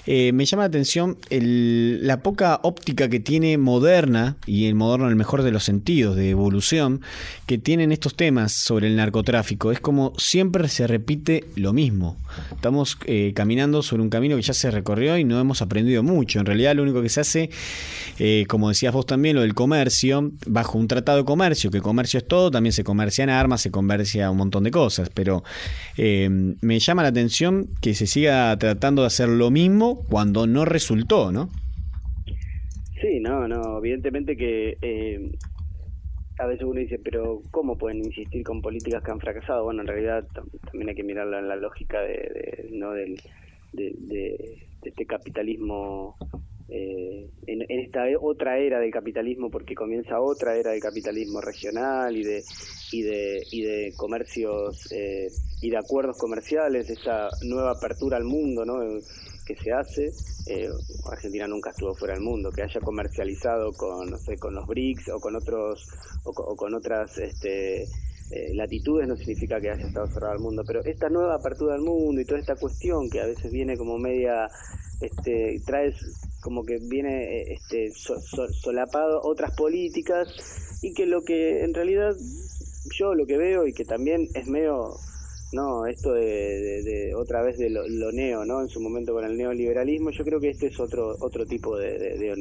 Eh, me llama la atención la poca óptica que tiene moderna, y el moderno en el mejor de los sentidos, de evolución, que tienen estos temas sobre el narcotráfico. Es como siempre se repite lo mismo. Estamos eh, caminando sobre un camino que ya se recorrió y no hemos aprendido mucho. En realidad lo único que se hace, eh, como decías vos también, lo del comercio, bajo un tratado de comercio, que comercio es todo, también se comercian armas, se conversia un montón de cosas, pero eh, me llama la atención que se siga tratando de hacer lo mismo cuando no resultó, ¿no? Sí, no, no, evidentemente que eh, a veces uno dice, pero ¿cómo pueden insistir con políticas que han fracasado? Bueno, en realidad también hay que mirarlo en la lógica de, ¿no? del, de, este capitalismo eh, en, esta otra era del capitalismo porque comienza otra era del capitalismo regional y de y de y de comercios eh, y de acuerdos comerciales esa nueva apertura al mundo ¿no? que se hace eh, Argentina nunca estuvo fuera del mundo que haya comercializado con no sé con los BRICS o con otros o, con otras este latitudes no significa que haya estado cerrado al mundo, pero esta nueva apertura al mundo y toda esta cuestión que a veces viene como media, este, trae como que viene eh, este, solapado otras políticas y que lo que en realidad yo lo que veo y que también es medio no esto de, otra vez de lo, neo no en su momento con el neoliberalismo yo creo que este es otro otro tipo de,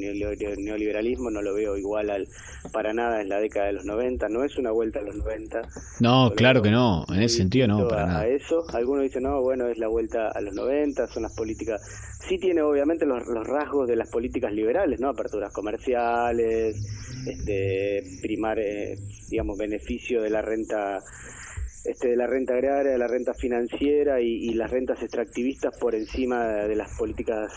neoliberalismo no lo veo igual al para nada en la década de los 90 no es una vuelta a los 90 no claro que no en ese sentido no para a, nada. eso. Algunos dicen no bueno es la vuelta a los 90 son las políticas sí tiene obviamente los, los rasgos de las políticas liberales no aperturas comerciales este primar eh, digamos beneficio de la renta este, de la renta agraria, de la renta financiera y, las rentas extractivistas por encima de, las políticas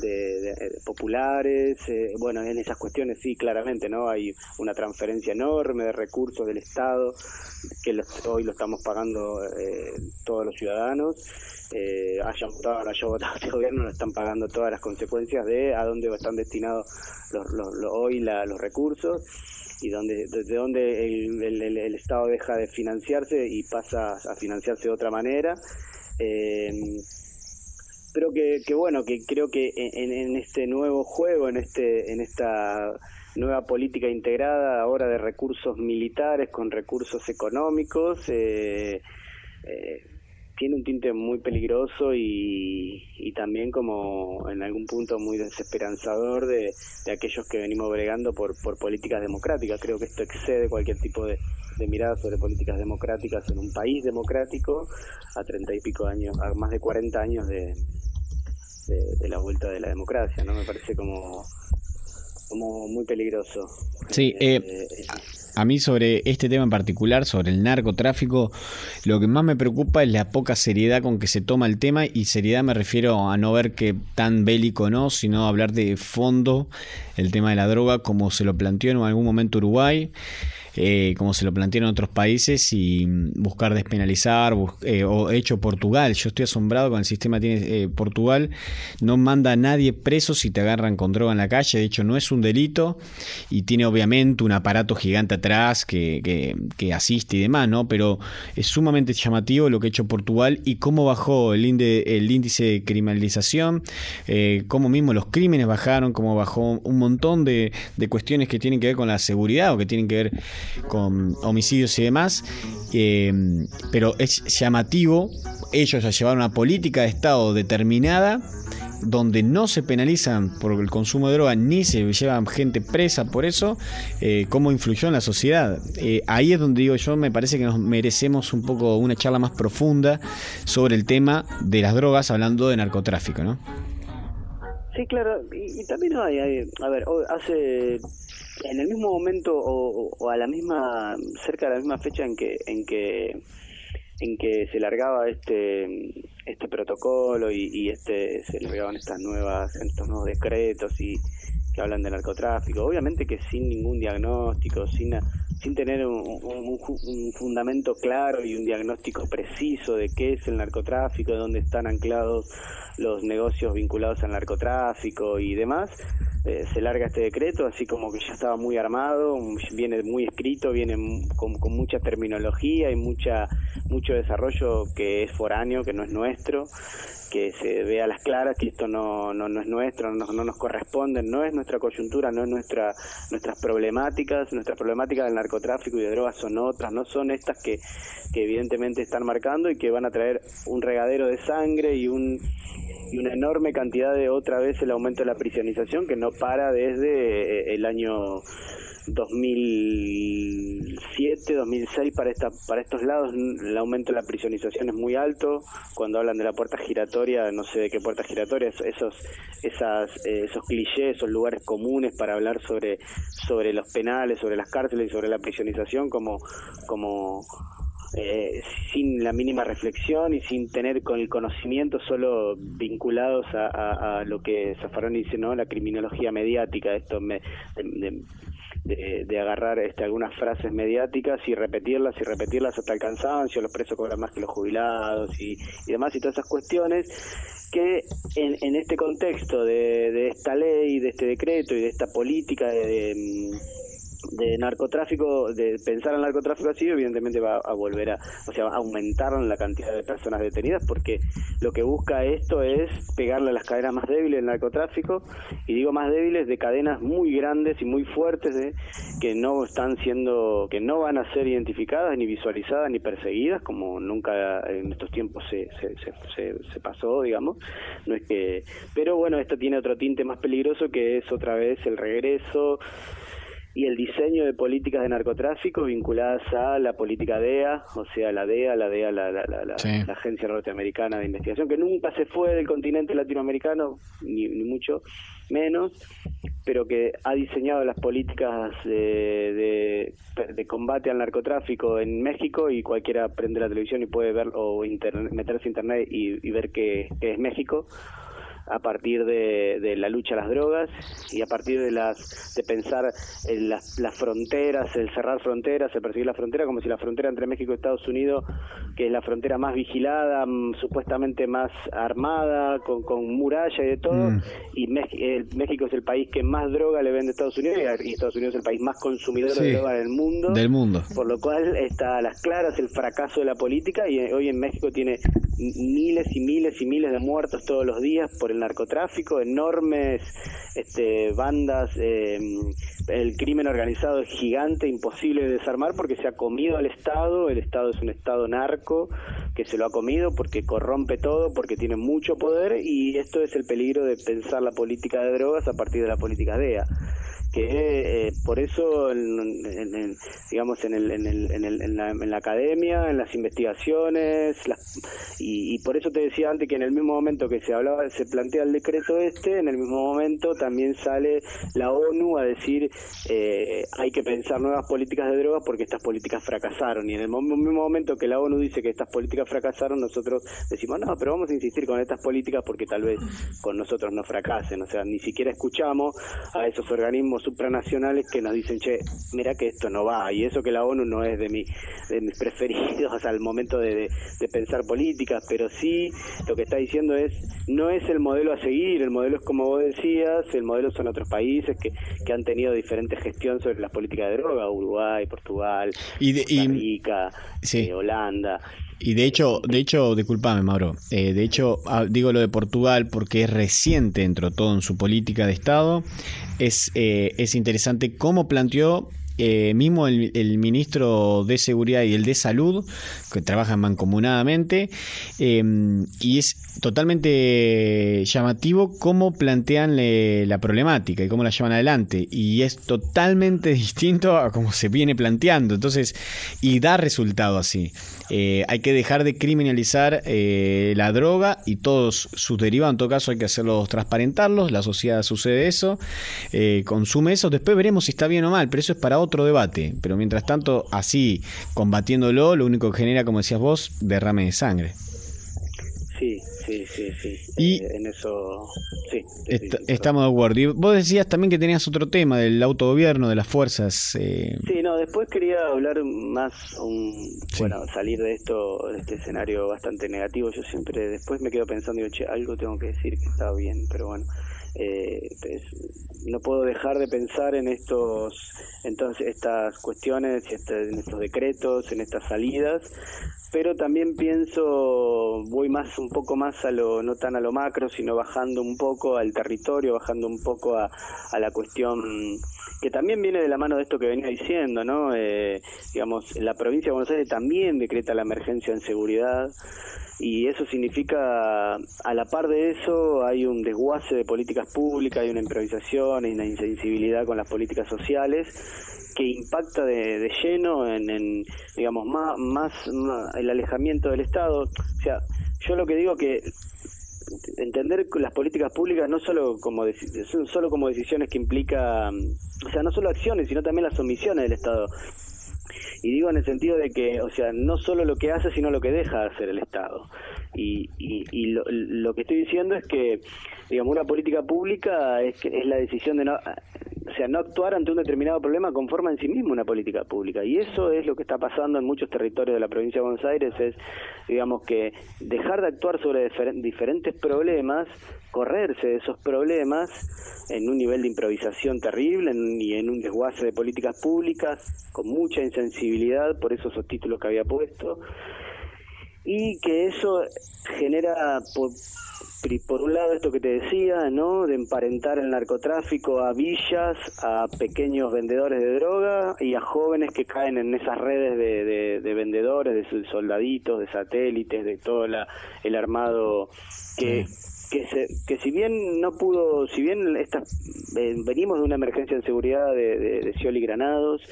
de, populares. Eh, bueno, en esas cuestiones sí, claramente, ¿no? Hay una transferencia enorme de recursos del Estado que hoy lo estamos pagando eh, todos los ciudadanos. Eh, hayan votado o haya votado este gobierno, lo están pagando todas las consecuencias de a dónde están destinados los, hoy los recursos y donde desde donde el, Estado deja de financiarse y pasa a financiarse de otra manera. Eh, pero que, que, bueno, que creo que en, este nuevo juego, en este en esta nueva política integrada ahora de recursos militares con recursos económicos, eh, eh, tiene un tinte muy peligroso y, y, también como en algún punto muy desesperanzador de, de aquellos que venimos bregando por, por políticas democráticas. Creo que esto excede cualquier tipo de, de mirada sobre políticas democráticas en un país democrático a treinta y pico años, a más de 40 años de, de, la vuelta de la democracia, ¿no? Me parece como, como muy peligroso. Sí, eh, eh, a mí sobre este tema en particular, sobre el narcotráfico, lo que más me preocupa es la poca seriedad con que se toma el tema y seriedad me refiero a no ver que tan bélico no, sino hablar de fondo el tema de la droga como se lo planteó en algún momento Uruguay. Eh, como se lo plantearon otros países y buscar despenalizar eh, o hecho Portugal. Yo estoy asombrado con el sistema que tiene eh, Portugal. No manda a nadie preso si te agarran con droga en la calle. De hecho, no es un delito y tiene obviamente un aparato gigante atrás que, que, asiste y demás, ¿no? Pero es sumamente llamativo lo que ha hecho Portugal y cómo bajó el, índice de criminalización, cómo mismo los crímenes bajaron, cómo bajó un montón de cuestiones que tienen que ver con la seguridad o que tienen que ver con homicidios y demás, eh, pero es llamativo, ellos ya llevaron una política de Estado determinada, donde no se penalizan por el consumo de droga ni se llevan gente presa por eso, eh, cómo influyó en la sociedad. Eh, ahí es donde digo yo, me parece que nos merecemos un poco una charla más profunda sobre el tema de las drogas, hablando de narcotráfico, ¿no? Sí, claro, y, también hay, a ver, hace en el mismo momento o, a la misma cerca de la misma fecha en que en que en que se largaba este este protocolo y, este se largaban estas nuevas estos nuevos decretos y que hablan de narcotráfico. Obviamente que sin ningún diagnóstico sin sin tener un, un, fundamento claro y un diagnóstico preciso de qué es el narcotráfico, de dónde están anclados los negocios vinculados al narcotráfico y demás, eh, se larga este decreto, así como que ya estaba muy armado, viene muy escrito, viene con, mucha terminología y mucha mucho desarrollo que es foráneo, que no es nuestro, que se vea a las claras que esto no, no, no es nuestro, no, no, nos corresponde, no es nuestra coyuntura, no es nuestra nuestras problemáticas, nuestras problemáticas del narcotráfico y de drogas son otras, no son estas que, que evidentemente están marcando y que van a traer un regadero de sangre y un y una enorme cantidad de otra vez el aumento de la prisionización que no para desde eh, el año 2007, 2006 para esta para estos lados el aumento de la prisionización es muy alto. Cuando hablan de la puerta giratoria, no sé de qué puerta giratoria, esos esas eh, esos clichés, esos lugares comunes para hablar sobre sobre los penales, sobre las cárceles y sobre la prisionización como como eh, sin la mínima reflexión y sin tener con el conocimiento solo vinculados a, lo que Zaffaroni dice, ¿no? La criminología mediática, esto me, de, agarrar este, algunas frases mediáticas y repetirlas y repetirlas hasta el cansancio, los presos cobran más que los jubilados y, demás y todas esas cuestiones que en, en este contexto de, de esta ley, de este decreto y de esta política de narcotráfico, de pensar en narcotráfico así, evidentemente va a volver a, o sea, aumentar la cantidad de personas detenidas, porque lo que busca esto es pegarle a las cadenas más débiles del narcotráfico, y digo más débiles de cadenas muy grandes y muy fuertes, de, que no están siendo, que no van a ser identificadas, ni visualizadas, ni perseguidas, como nunca en estos tiempos se, se, se, se pasó, digamos. No es que, pero bueno, esto tiene otro tinte más peligroso que es otra vez el regreso y el diseño de políticas de narcotráfico vinculadas a la política DEA, o sea, la DEA, la DEA, la, la, la, la Agencia Norteamericana de Investigación, que nunca se fue del continente latinoamericano, ni, mucho menos, pero que ha diseñado las políticas de, de, combate al narcotráfico en México y cualquiera prende la televisión y puede ver o meterse a internet y, ver que es México a partir de, de, la lucha a las drogas y a partir de las de pensar en las, las, fronteras, el cerrar fronteras, el perseguir la frontera, como si la frontera entre México y Estados Unidos, que es la frontera más vigilada, mm, supuestamente más armada, con, con muralla y de todo, mm. y México es el país que más droga le vende a Estados Unidos y Estados Unidos es el país más consumidor de droga del mundo. Del mundo. Por lo cual está a las claras el fracaso de la política y hoy en México tiene miles y miles y miles de muertos todos los días por el narcotráfico, enormes este, bandas, eh, el crimen organizado es gigante, imposible de desarmar porque se ha comido al Estado, el Estado es un Estado narco, que se lo ha comido porque corrompe todo, porque tiene mucho poder y esto es el peligro de pensar la política de drogas a partir de la política DEA que eh, por eso digamos en, el, en, el, en, el, en, la, en la academia en las investigaciones y, por eso te decía antes que en el mismo momento que se hablaba se plantea el decreto este en el mismo momento también sale la ONU a decir eh, hay que pensar nuevas políticas de drogas porque estas políticas fracasaron. Y en el mismo momento que la ONU dice que estas políticas fracasaron nosotros decimos no pero vamos a insistir con estas políticas porque tal vez con nosotros no fracasen o sea ni siquiera escuchamos a esos organismos supranacionales que nos dicen, che, mira que esto no va, y eso que la ONU no es de, mi, de mis preferidos al momento de, pensar políticas, pero sí lo que está diciendo es, no es el modelo a seguir, el modelo es como vos decías, el modelo son otros países que, que han tenido diferentes gestión sobre las políticas de droga, Uruguay, Portugal, y Costa Rica, eh, Holanda. Y de hecho, de hecho, disculpame, Mauro. Eh, de hecho, ah, digo lo de Portugal porque es reciente entró todo en su política de Estado. Es, eh, es interesante cómo planteó eh, mismo el, ministro de Seguridad y el de Salud, que trabajan mancomunadamente, y es totalmente llamativo cómo plantean la problemática y cómo la llevan adelante. Y es totalmente distinto a cómo se viene planteando. Entonces, y da resultado así. Eh, hay que dejar de criminalizar eh, la droga y todos sus derivados. En todo caso, hay que hacerlos transparentarlos. La sociedad sucede eso, eh, consume eso. Después veremos si está bien o mal, pero eso es para otro debate. Pero mientras tanto, así combatiéndolo, lo único que genera, como decías vos, derrame de sangre. Sí, sí, sí, sí. Y eh, en eso, sí. estamos de acuerdo. Y vos decías también que tenías otro tema del autogobierno, de las fuerzas. Eh... Sí, no, después quería hablar más, un, bueno, salir de esto, de este escenario bastante negativo. Yo siempre, después me quedo pensando, digo, che, algo tengo que decir que está bien, pero bueno. Eh, no puedo dejar de pensar en estos entonces estas cuestiones este, en estos decretos en estas salidas pero también pienso, voy más un poco más a lo, no tan a lo macro, sino bajando un poco al territorio, bajando un poco a la cuestión que también viene de la mano de esto que venía diciendo, ¿no? Eh, digamos, la provincia de Buenos Aires también decreta la emergencia en seguridad y eso significa, a la par de eso, hay un desguace de políticas públicas, hay una improvisación, hay una insensibilidad con las políticas sociales que impacta de, lleno en, digamos, más, más, el alejamiento del Estado. O sea, yo lo que digo que entender las políticas públicas no solo como solo como decisiones que implica o sea no solo acciones sino también las omisiones del Estado y digo en el sentido de que, o sea, no solo lo que hace, sino lo que deja de hacer el Estado. Y, y, lo, lo, que estoy diciendo es que, digamos, una política pública es, es la decisión de no, o sea, no actuar ante un determinado problema conforma en sí mismo una política pública. Y eso es lo que está pasando en muchos territorios de la provincia de Buenos Aires, es, digamos, que dejar de actuar sobre diferentes problemas, correrse de esos problemas en un nivel de improvisación terrible y en un desguace de políticas públicas, con mucha insensibilidad, por eso esos títulos que había puesto, y que eso genera por, por un lado esto que te decía, ¿no? De emparentar el narcotráfico a villas, a pequeños vendedores de droga y a jóvenes que caen en esas redes de, de, vendedores, de soldaditos, de satélites, de todo la, el armado que, que, se, que si bien no pudo, si bien esta, venimos de una emergencia en seguridad de, de, de Scioli Granados,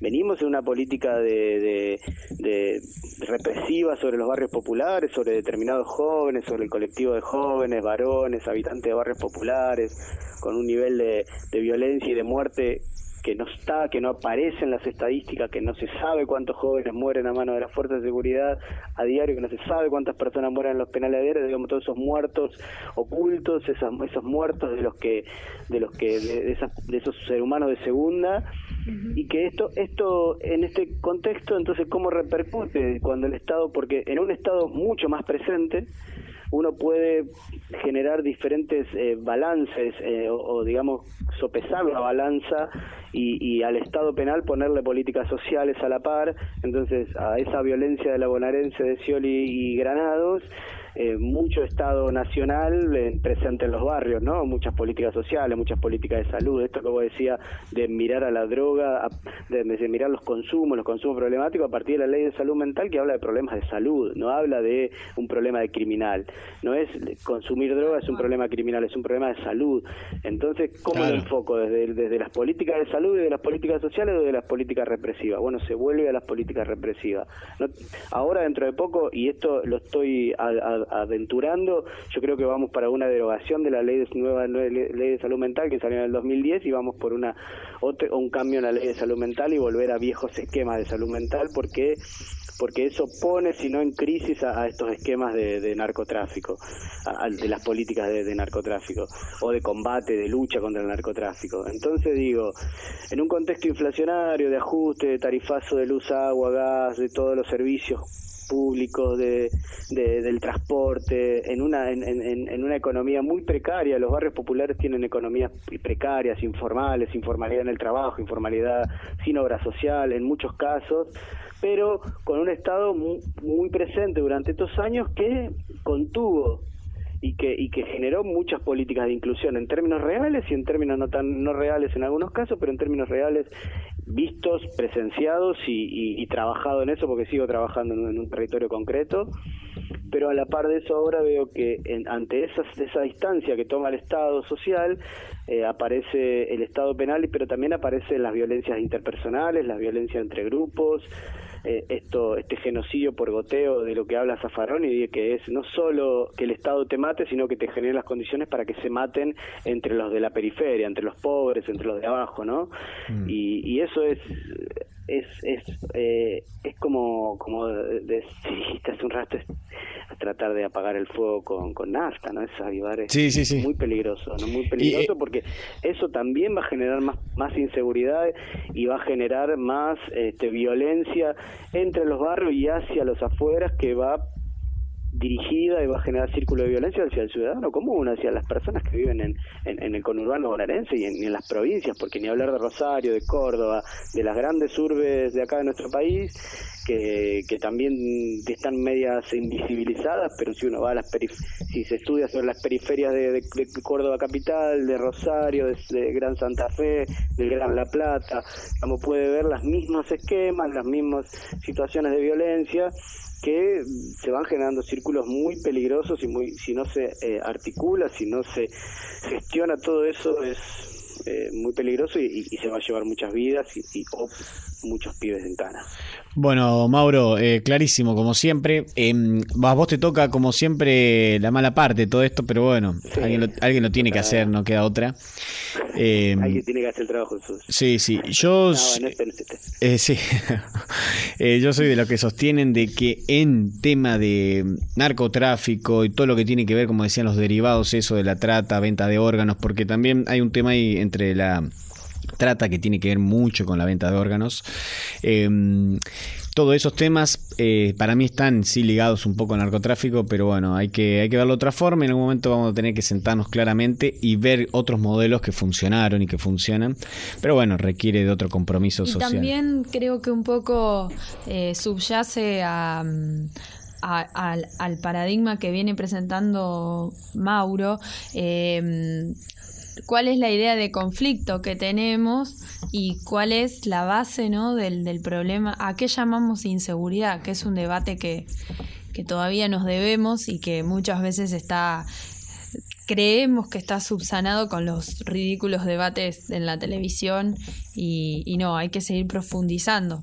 venimos de una política de, de, represiva sobre los barrios populares, sobre determinados jóvenes, sobre el colectivo de jóvenes, varones, habitantes de barrios populares, con un nivel de violencia y de muerte que no está, que no aparece en las estadísticas, que no se sabe cuántos jóvenes mueren a mano de las fuerzas de seguridad a diario, que no se sabe cuántas personas mueren en los penales a diario, digamos todos esos muertos ocultos, esos, esos muertos de los que, de los que, de, de esos seres humanos de segunda, y que esto, esto en este contexto, entonces cómo repercute cuando el Estado, porque en un Estado mucho más presente, uno puede generar diferentes eh, balances eh, o, digamos, sopesar la balanza y, al Estado penal ponerle políticas sociales a la par. Entonces, a esa violencia de la bonaerense de Scioli y Granados, eh, mucho Estado nacional eh, presente en los barrios, ¿no? Muchas políticas sociales, muchas políticas de salud, esto que vos decía de mirar a la droga, de, de mirar los consumos, los consumos problemáticos a partir de la ley de salud mental que habla de problemas de salud, no habla de un problema de criminal, no es consumir droga es un problema criminal, es un problema de salud. Entonces, ¿cómo lo enfoco? ¿Desde, desde las políticas de salud, desde las políticas sociales o desde las políticas represivas? Bueno, se vuelve a las políticas represivas. ahora, dentro de poco, y esto lo estoy aventurando, yo creo que vamos para una derogación de la ley de, nueva ley de salud mental que salió en el 2010 y vamos por una otro, un cambio en la ley de salud mental y volver a viejos esquemas de salud mental porque porque eso pone, si no en crisis, a, estos esquemas de, narcotráfico, de las políticas de, narcotráfico, o de combate, de lucha contra el narcotráfico. Entonces digo, en un contexto inflacionario, de ajuste, de tarifazo de luz, agua, gas, de todos los servicios públicos, de, del transporte, en una, en, en, una economía muy precaria. Los barrios populares tienen economías precarias, informales, informalidad en el trabajo, informalidad sin obra social en muchos casos pero con un Estado muy, presente durante estos años que contuvo y que, y que generó muchas políticas de inclusión en términos reales y en términos no tan no reales en algunos casos, pero en términos reales vistos, presenciados y, y, trabajado en eso porque sigo trabajando en, un territorio concreto. Pero a la par de eso ahora veo que ante esa, esa distancia que toma el Estado social, eh, aparece el Estado penal, pero también aparecen las violencias interpersonales, las violencias entre grupos, eh, esto este genocidio por goteo de lo que habla Zafarón y de que es no solo que el Estado te mate, sino que te genere las condiciones para que se maten entre los de la periferia, entre los pobres, entre los de abajo, ¿no? Mm. Y, y eso es es es, eh, es como como dijiste hace un rato es tratar de apagar el fuego con, con nafta no es avivar es muy peligroso no muy peligroso porque eso también va a generar más más inseguridad y va a generar más este, violencia entre los barrios y hacia los afueras que va dirigida y va a generar círculo de violencia hacia el ciudadano común, hacia las personas que viven en, en, el conurbano bonaerense y en, las provincias, porque ni hablar de Rosario, de Córdoba, de las grandes urbes de acá de nuestro país, que, que también están medias invisibilizadas, pero si uno va a las si se estudia sobre las periferias de, Córdoba capital, de Rosario, de, Gran Santa Fe, del Gran La Plata, como puede ver los mismos esquemas, las mismas situaciones de violencia que se van generando círculos muy peligrosos y muy si no se eh, articula, si no se gestiona todo eso es eh, muy peligroso y, se va a llevar muchas vidas y, muchos pibes en Tana. Bueno, Mauro, eh, clarísimo, como siempre. Eh, a vos te toca, como siempre, la mala parte de todo esto, pero bueno, alguien, lo, alguien, lo, tiene que hacer, no queda otra. Eh, alguien tiene que hacer el trabajo Sí, sí. Yo, eh, sí. yo soy de los que sostienen de que en tema de narcotráfico y todo lo que tiene que ver, como decían los derivados, eso de la trata, venta de órganos, porque también hay un tema ahí entre la trata que tiene que ver mucho con la venta de órganos. Em, todos esos temas eh, para mí están sí ligados un poco al narcotráfico, pero bueno, hay que, hay que verlo de otra forma. En algún momento vamos a tener que sentarnos claramente y ver otros modelos que funcionaron y que funcionan. Pero bueno, requiere de otro compromiso y social. También creo que un poco eh, subyace a. al, paradigma que viene presentando Mauro, eh, cuál es la idea de conflicto que tenemos y cuál es la base ¿no? del, del problema, a qué llamamos inseguridad, que es un debate que, que todavía nos debemos y que muchas veces está creemos que está subsanado con los ridículos debates en la televisión y, y, no, hay que seguir profundizando.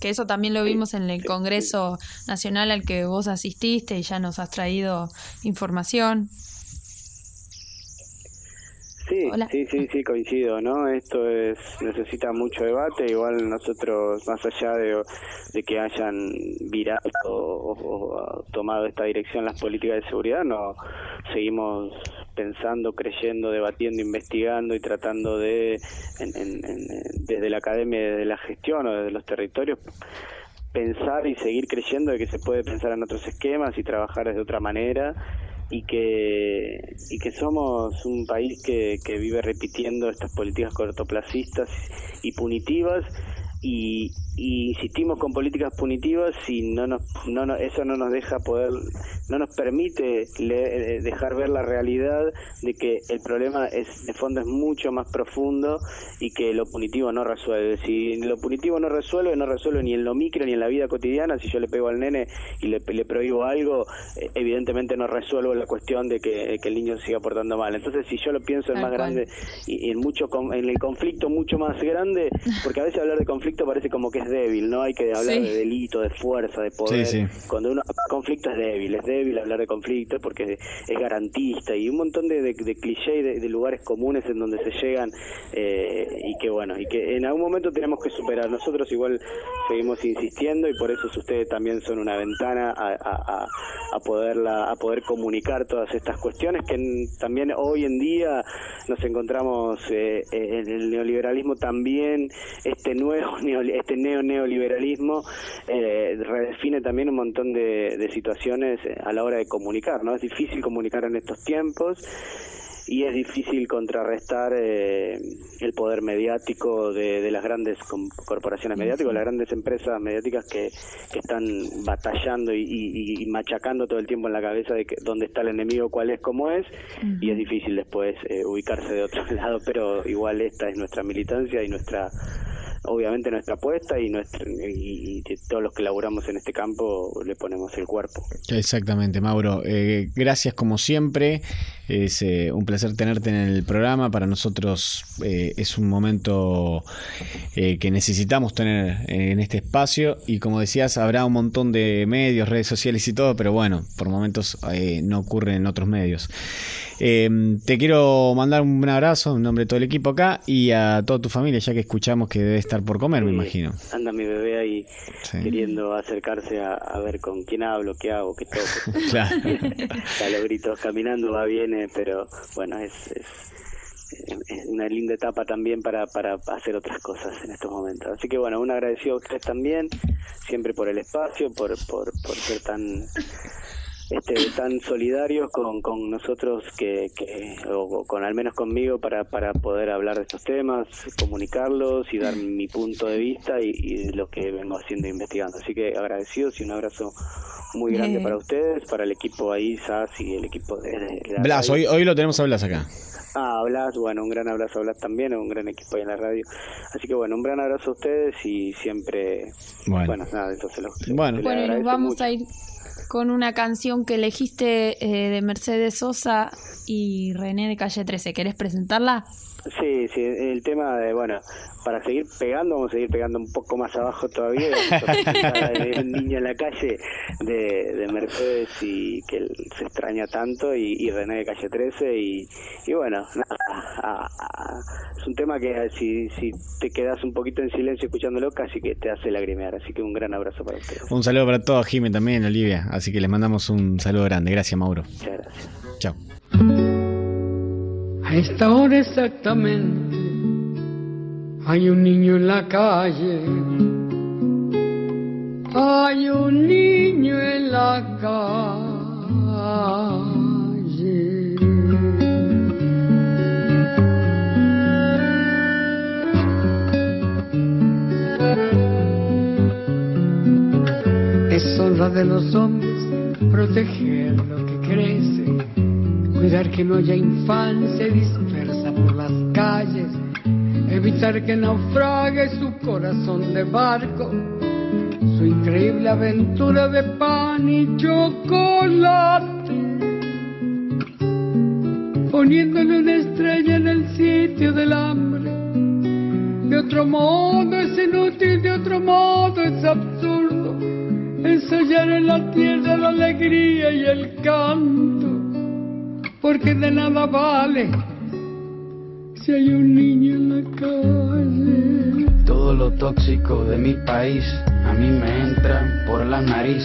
Que eso también lo vimos en el Congreso Nacional al que vos asististe y ya nos has traído información. Sí, sí, sí, sí, coincido, ¿no? Esto es necesita mucho debate, igual nosotros, más allá de, de que hayan virado o, tomado esta dirección las políticas de seguridad, no seguimos pensando, creyendo, debatiendo, investigando y tratando de, desde la academia, desde la gestión o desde los territorios, pensar y seguir creyendo de que se puede pensar en otros esquemas y trabajar de otra manera y que, y que somos un país que, que vive repitiendo estas políticas cortoplacistas y punitivas y, y insistimos con políticas punitivas y no nos, no, no- eso no nos deja poder, no nos permite le- eh, dejar ver la realidad de que el problema es de fondo es mucho más profundo y que lo punitivo no resuelve. Si lo punitivo no resuelve, no resuelve ni en lo micro ni en la vida cotidiana. Si yo le pego al nene y le, le prohíbo algo, eh, evidentemente no resuelvo la cuestión de que, que el niño siga portando mal. Entonces, si yo lo pienso en más grande y, en mucho en el conflicto mucho más grande, porque a veces hablar de conflicto parece como que es débil, no hay que hablar Sí. de delito, de fuerza, de poder. Sí, sí. Cuando uno conflicto es débil, es débil hablar de conflicto porque es garantista y un montón de, de, de cliché y de, de lugares comunes en donde se llegan eh, y que bueno, y que en algún momento tenemos que superar. Nosotros igual seguimos insistiendo y por eso ustedes también son una ventana a, a, a- a poderla, a poder comunicar todas estas cuestiones que en- también hoy en día nos encontramos eh, en el neoliberalismo también este nuevo este neo neoliberalismo eh, redefine también un montón de, de situaciones eh, a la hora de comunicar no es difícil comunicar en estos tiempos y es difícil contrarrestar eh, el poder mediático de, de las grandes corporaciones mediáticas, las grandes empresas mediáticas que, que están batallando y, y- y machacando todo el tiempo en la cabeza de que, dónde está el enemigo, cuál es, cómo es, y es difícil después eh, ubicarse de otro lado, pero igual esta es nuestra militancia y nuestra obviamente nuestra apuesta y nuestra y, y todos los que laburamos en este campo le ponemos el cuerpo. Exactamente, Mauro. Eh, gracias como siempre. Es eh, un placer tenerte en el programa. Para nosotros eh, es un momento eh, que necesitamos tener en este espacio. Y como decías, habrá un montón de medios, redes sociales y todo, pero bueno, por momentos no ocurre en otros medios. Eh, te quiero mandar un abrazo en nombre de todo el equipo acá y a toda tu familia, ya que escuchamos que debe estar por comer, me imagino. Anda mi bebé ahí Sí. queriendo acercarse a, a ver con quién hablo, qué hago, qué toco. Claro. Los gritos caminando, va, viene, pero bueno, es, es, es una linda etapa también para, para hacer otras cosas en estos momentos. Así que bueno, un agradecido a ustedes también, siempre por el espacio, por, por, por ser tan este, tan solidarios con, con nosotros que, que o con al menos conmigo para, para poder hablar de estos temas, comunicarlos y dar mi punto de vista y, y de lo que vengo haciendo e investigando. Así que agradecidos y un abrazo muy grande Bien. para ustedes, para el equipo ahí, SAS y el equipo de, de la Blas, radio. hoy, hoy lo tenemos a Blas acá. Ah, Blas, bueno, un gran abrazo a Blas también, un gran equipo ahí en la radio. Así que bueno, un gran abrazo a ustedes y siempre, Bueno. bueno, nada, eso se lo se- Bueno. nos vamos mucho. a ir con una canción que elegiste eh, de Mercedes Sosa y René de Calle 13. ¿Querés presentarla? Sí, sí, el tema de, bueno, para seguir pegando, vamos a seguir pegando un poco más abajo todavía. de un niño en la calle de, de Mercedes y que se extraña tanto y, y René de Calle 13 y, y bueno, nada, es un tema que si, si te quedas un poquito en silencio escuchándolo casi que te hace lagrimear, así que un gran abrazo para ustedes. Un saludo para todos, Jimé también, Olivia. Así que les mandamos un saludo grande. Gracias, Mauro. Muchas gracias. Chao. A esta hora exactamente hay un niño en la calle. Hay un niño en la calle. Es honra de los hombres proteger lo que crece, cuidar que no haya infancia dispersa por las calles, evitar que naufrague su corazón de barco, su increíble aventura de pan y chocolate, poniéndole una estrella en el sitio del hambre. De otro modo es inútil, de otro modo es absurdo ensayar en la tierra la alegría y el canto, porque de nada vale si hay un niño en la calle. Todo lo tóxico de mi país a mí me entra por la nariz.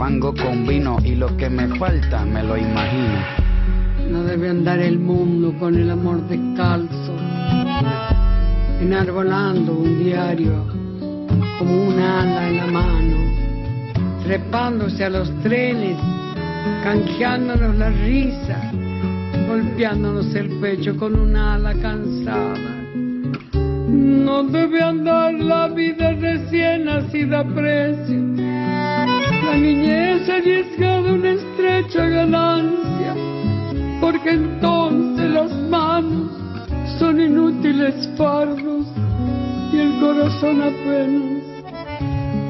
fango con vino y lo que me falta me lo imagino. No debe andar el mundo con el amor descalzo, enarbolando un diario como un ala en la mano, trepándose a los trenes, canjeándonos la risa, golpeándonos el pecho con una ala cansada. No debe andar la vida recién nacida a precio. La niñez arriesgada una estrecha ganancia, porque entonces las manos son inútiles fardos y el corazón apenas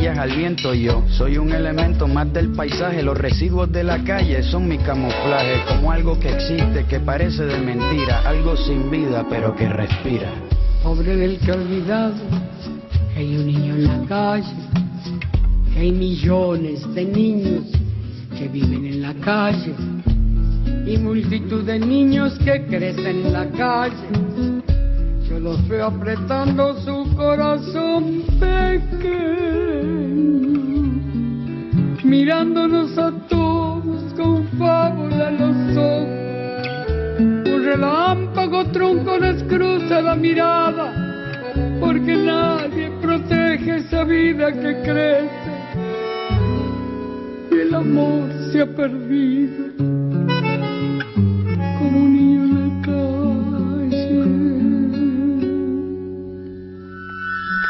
al viento. Yo soy un elemento más del paisaje, los residuos de la calle son mi camuflaje, como algo que existe, que parece de mentira, algo sin vida pero que respira. Pobre del que olvidado que hay un niño en la calle, que hay millones de niños que viven en la calle y multitud de niños que crecen en la calle. Yo los veo apretando su corazón pequeño, mirándonos a todos con fábula en los ojos. Un relámpago tronco les cruza la mirada, porque nadie protege esa vida que crece. Y el amor se ha perdido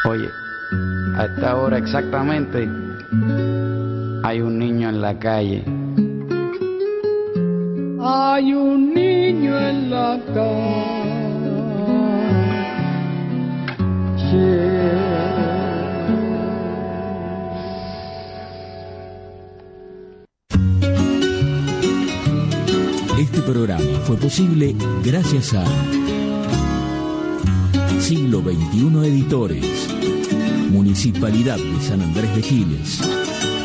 Oye, a esta hora exactamente hay un niño en la calle. Hay un niño en la calle. Este programa fue posible gracias a Siglo XXI Editores, Municipalidad de San Andrés de Giles,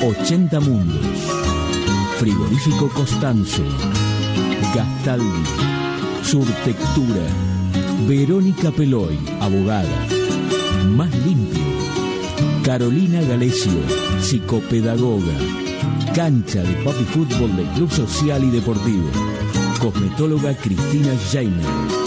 80 Mundos, Frigorífico Costanzo, Gastaldi, Surtectura, Verónica Peloy, abogada, Más Limpio, Carolina Galesio, psicopedagoga, Cancha de Papi Fútbol del Club Social y Deportivo, Cosmetóloga Cristina Jaime.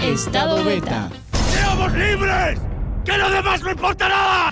Estado Beta. ¡Seamos libres! ¡Que lo demás no importa nada!